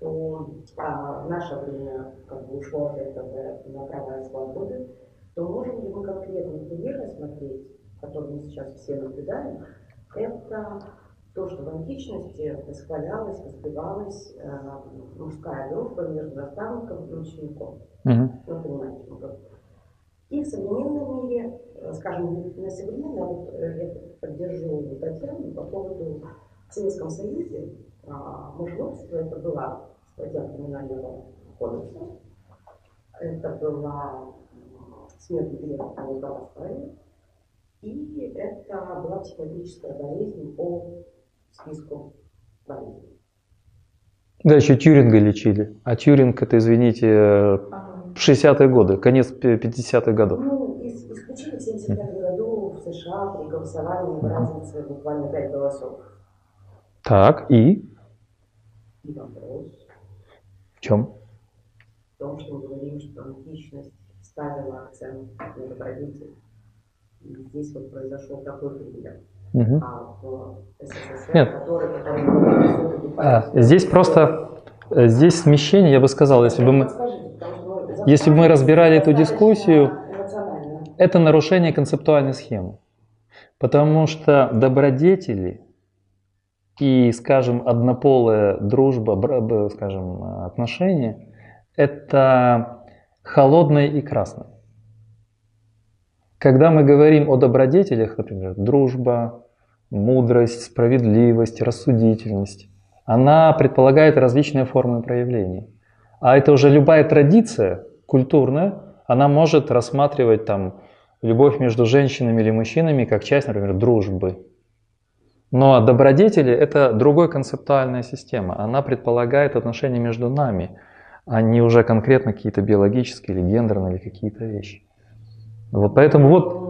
то а, в наше время как бы ушло от этого на права и свободы, то можем ли мы конкретно пример рассмотреть, который мы сейчас все наблюдаем, это то, что в античности восхвалялась, воспевалась э, мужская дружба между наставником и учеником. Мгм. Ну, понимаете, ну. И в современном мире, э, скажем, на современном, вот, э, я поддержу Татьяну по поводу в Советском Союзе, а, мужеложество это была статья криминального кодекса, это была смерть греха православию, и это была психологическая болезнь по списку болезней. Да, еще Тюринга лечили. А Тюринг, это, извините, э, 60-е годы, конец пи- 50-х годов. Ну, ис- исключили в 1975 году в США при голосовании разницы буквально 5 голосов. Так, и И вопрос в чем? в том, что мы говорим, что античность ставила акцент на добродетель. И здесь вот произошел такой пример. СССР, Нет. А, здесь просто, э, здесь смещение, я бы сказал, если бы мы, мы если бы мы разбирали эту дискуссию, это нарушение концептуальной схемы. Потому что добродетели и, скажем, однополая дружба, скажем, отношения, это холодное и красное. Когда мы говорим о добродетелях, например, дружба, мудрость, справедливость, рассудительность, она предполагает различные формы проявления. А это уже любая традиция культурная, она может рассматривать там любовь между женщинами или мужчинами как часть, например, дружбы. Но добродетели – это другой концептуальная система. Она предполагает отношения между нами, а не уже конкретно какие-то биологические или гендерные или какие-то вещи. Вот поэтому вот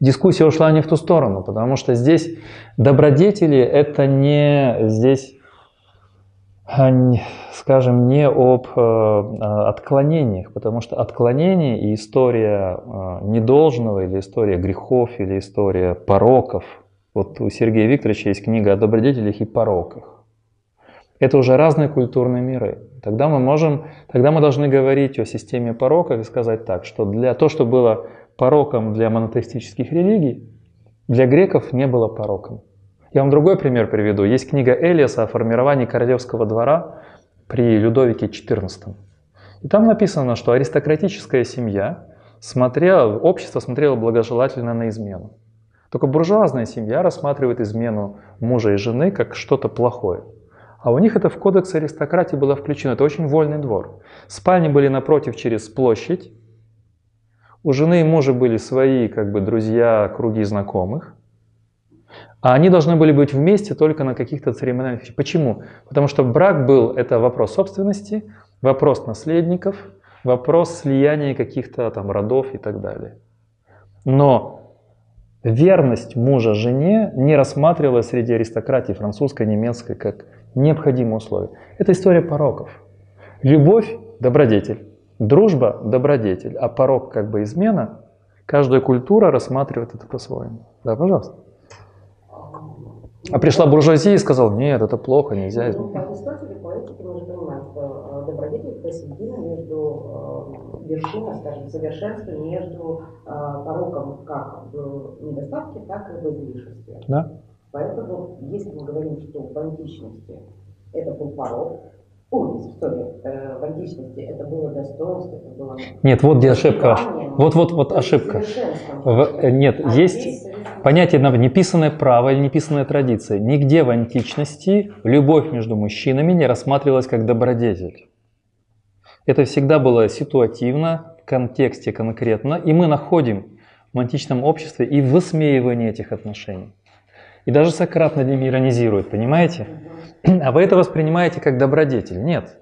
дискуссия ушла не в ту сторону, потому что здесь добродетели – это не здесь, а, скажем, не об э, а, отклонениях, потому что отклонение и история э, недолжного, или история грехов, или история пороков. Вот у Сергея Викторовича есть книга о добродетелях и пороках. Это уже разные культурные миры. Тогда мы можем, тогда мы должны говорить о системе пороков и сказать так, что для то, что было пороком для монотеистических религий, для греков не было пороком. Я вам другой пример приведу. Есть книга Элиаса о формировании королевского двора при Людовике XIV. И там написано, что аристократическая семья смотрела, общество смотрело благожелательно на измену. Только буржуазная семья рассматривает измену мужа и жены как что-то плохое. А у них это в кодекс аристократии было включено. Это очень вольный двор. Спальни были напротив через площадь. У жены и мужа были свои как бы друзья, круги знакомых. А они должны были быть вместе только на каких-то церемониальных вещах. Почему? Потому что брак был, это вопрос собственности, вопрос наследников, вопрос слияния каких-то там родов и так далее. Но верность мужа жене не рассматривалась среди аристократии французской, немецкой как необходимое условие. Это история пороков. Любовь – добродетель, дружба – добродетель, а порок как бы измена. Каждая культура рассматривает это по-своему. Да, пожалуйста. А пришла буржуазия и сказала, нет, это плохо, нельзя Ну, изменить. по Аристотелю, по этике мы же понимаем, что э, добродетель это середина между э, вершиной, скажем, совершенства между э, пороком как в недостатке, так и в излишестве. Да? Поэтому, если мы говорим, что в античности это был порог. Э, в античности это было достоинство, это было... Нет, вот где ошибка. Вот, вот, вот ошибка. совершенство. В- э, нет, А есть здесь понятие на- неписанное право или неписанная традиция. Нигде в античности любовь между мужчинами не рассматривалась как добродетель. Это всегда было ситуативно, в контексте конкретно, и мы находим в античном обществе и высмеивание этих отношений. И даже Сократ над ними иронизирует, понимаете? (clears throat) А вы это воспринимаете как добродетель. Нет.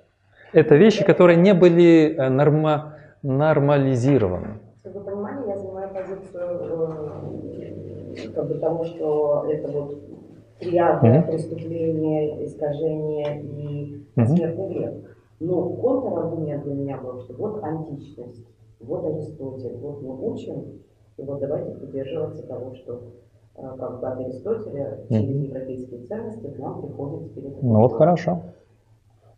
Это вещи, которые не были э, норма- нормализированы. Чтобы вы понимали, я занимаю позицию э, как бы того, что это вот триада Мгм. преступления, искажения и смертный грех. Но контраргумент для меня был, что вот античность, вот Аристотель, вот мы учим, и вот давайте придерживаться того, что как бы от Аристотеля через Мгм. европейские ценности к нам приходит спирит. Ну вот хорошо.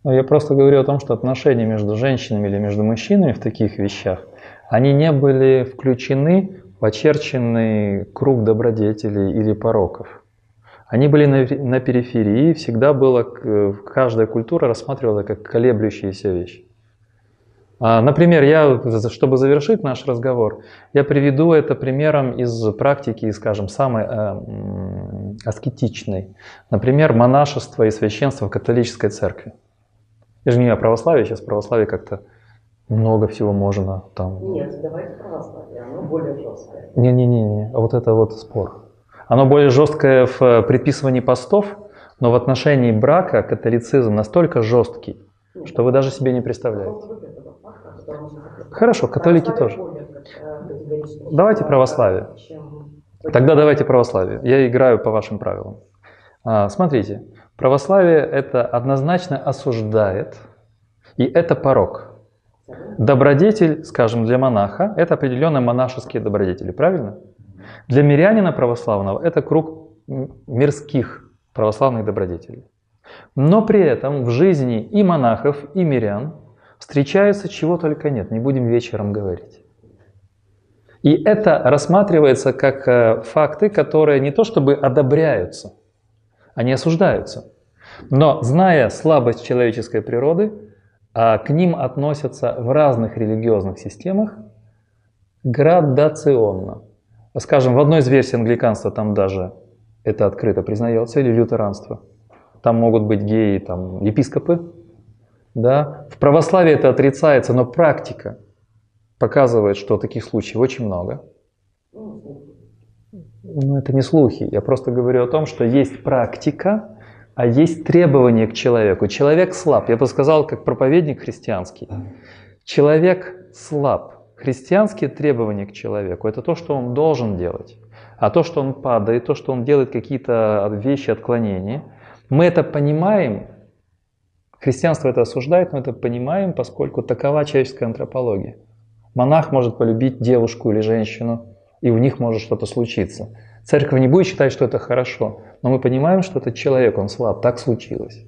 Но я просто говорю о том, что отношения между женщинами или между мужчинами в таких вещах, они не были включены в очерченный круг добродетелей или пороков. Они были на, на периферии, всегда было, к- каждая культура рассматривала как колеблющиеся вещи. А, Например, я, чтобы завершить наш разговор, я приведу это примером из практики, скажем, самой э, аскетичной. Например, монашество и священство в католической церкви. Я же не о православии, сейчас православие как-то много всего можно там. Нет, давайте православие, оно более жесткое. Не-не-не, вот это вот спор. Оно более жесткое в э, приписывании постов, но в отношении брака католицизм настолько жесткий, что вы даже себе не представляете. Хорошо, католики тоже. э, Давайте православие. Тогда давайте православие. Я играю по вашим правилам. А, смотрите, православие это однозначно осуждает, и это порог. Добродетель, скажем, для монаха, это определенные монашеские добродетели, правильно? Для мирянина православного это круг мирских православных добродетелей. Но при этом в жизни и монахов, и мирян встречается чего только нет, не будем вечером говорить. И это рассматривается как э, факты, которые не то чтобы одобряются, они осуждаются. Но зная слабость человеческой природы, а, к ним относятся в разных религиозных системах градационно. Скажем, в одной из версий англиканства там даже это открыто признается, или лютеранство. Там могут быть геи, там, епископы. Да? В православии это отрицается, но практика показывает, что таких случаев очень много. Ну, Ну, это не слухи. Я просто говорю о том, что есть практика, а есть требования к человеку. Человек слаб. Я бы сказал, как проповедник христианский. Человек слаб. Христианские требования к человеку – это то, что он должен делать. А то, что он падает, то, что он делает какие-то вещи, отклонения, мы это понимаем, христианство это осуждает, но это понимаем, поскольку такова человеческая антропология. Монах может полюбить девушку или женщину, и у них может что-то случиться. Церковь не будет считать, что это хорошо, но мы понимаем, что этот человек, он слаб, так случилось.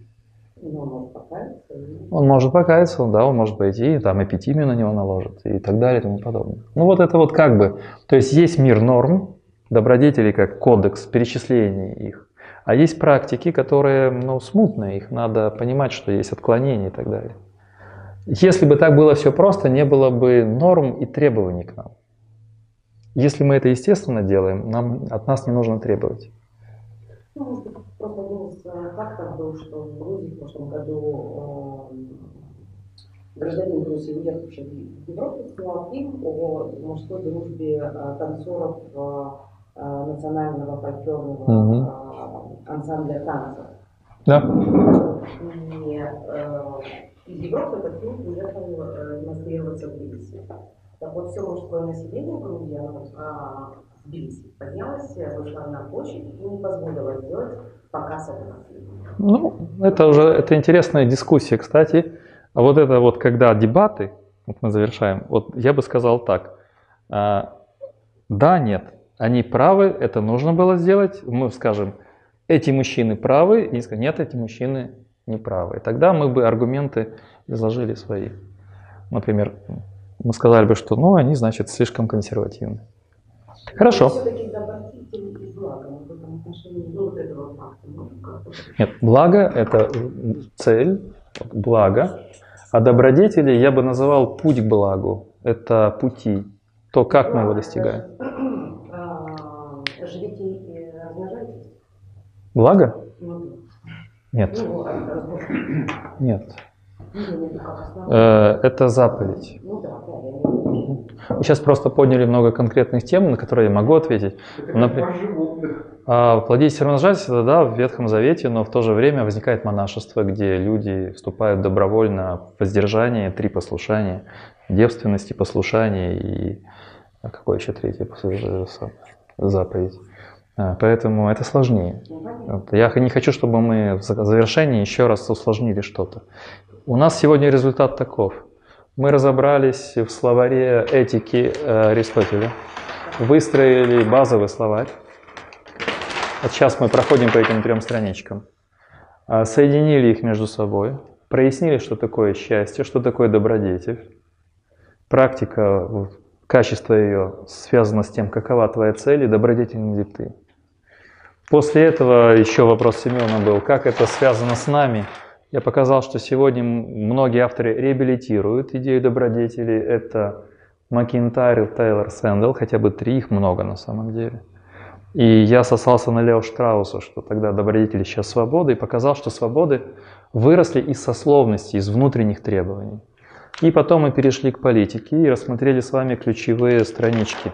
он может покаяться и- Он может покаяться, да, он может пойти, там эпитимию на него наложат и так далее и тому подобное. Ну вот это вот как бы, то есть есть мир норм, добродетелей как кодекс перечисления их, а есть практики, которые, ну, смутные, их надо понимать, что есть отклонения и так далее. Если бы так было все просто, не было бы норм и требований к нам. Если мы это естественно делаем, нам от нас не нужно требовать. Ну, может быть, просто один из фактов был, что в Грузии в прошлом году э, гражданин Грузии, уехавший в Европу, снял фильм о мужской дружбе э, танцоров э, национального фольклорного Мгм. э, ансамбля танцев. Да? И э, из Европы этот фильм уехал э, демонстрироваться в Тбилиси. Так вот, все мужское население Грузии, оно а, в Тбилиси поднялось, вышла на площадь и не позволила сделать показ этого фильма. Ну, это уже это интересная дискуссия, кстати. А вот это вот, когда дебаты, вот мы завершаем, вот я бы сказал так. а, да, нет, они правы, это нужно было сделать. Мы скажем, эти мужчины правы, и скажем, нет, эти мужчины не правы. И тогда мы бы аргументы изложили свои. Например, мы сказали бы, что ну, они, значит, слишком консервативны. Хорошо. Отношении, ну, как-то Нет, благо – это цель, благо. А добродетели я бы называл путь к благу. Это пути, то, как мы его достигаем. А, Живите и размножайтесь. Благо? Нет, ну, разбор. нет. Ну. Э, Это заповедь. Ну сейчас просто подняли много конкретных тем, на которые я могу ответить. Например-. А плодитесь и размножайтесь, это да, в Ветхом Завете, но в то же время возникает монашество, где люди вступают добровольно в воздержание, три послушания, девственности, послушание и а какое еще третье послу- заповедь. А, Поэтому это сложнее. Я не хочу, чтобы мы в за- завершении еще раз усложнили что-то. У нас сегодня результат таков. Мы разобрались в словаре этики э, Аристотеля, выстроили базовый словарь. Вот сейчас мы проходим по этим трем страничкам. А, Соединили их между собой, прояснили, что такое счастье, что такое добродетель. Практика, качество ее связано с тем, какова твоя цель и добродетельный ли ты. После этого еще вопрос Семена был, как это связано с нами. Я показал, что сегодня многие авторы реабилитируют идею добродетели. Это Макинтайр, Тейлор, Сэндл, хотя бы три, их много на самом деле. И я сосался на Лео Штрауса, что тогда добродетели сейчас свобода, и показал, что свободы выросли из сословности, из внутренних требований. И потом мы перешли к политике и рассмотрели с вами ключевые странички.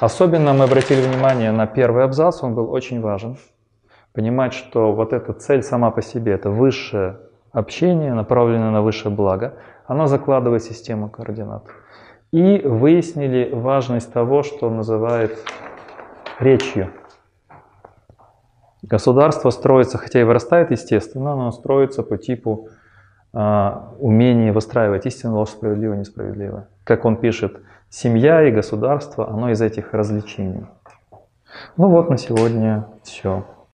Особенно мы обратили внимание на первый абзац, он был очень важен. Понимать, что вот эта цель сама по себе, это высшее общение, направленное на высшее благо, оно закладывает систему координат. И выяснили важность того, что называют речью. Государство строится, хотя и вырастает естественно, но строится по типу а, умения выстраивать истинно, ложь, справедливо, несправедливо. Как он пишет, семья и государство, оно из этих развлечений. Ну вот на сегодня все.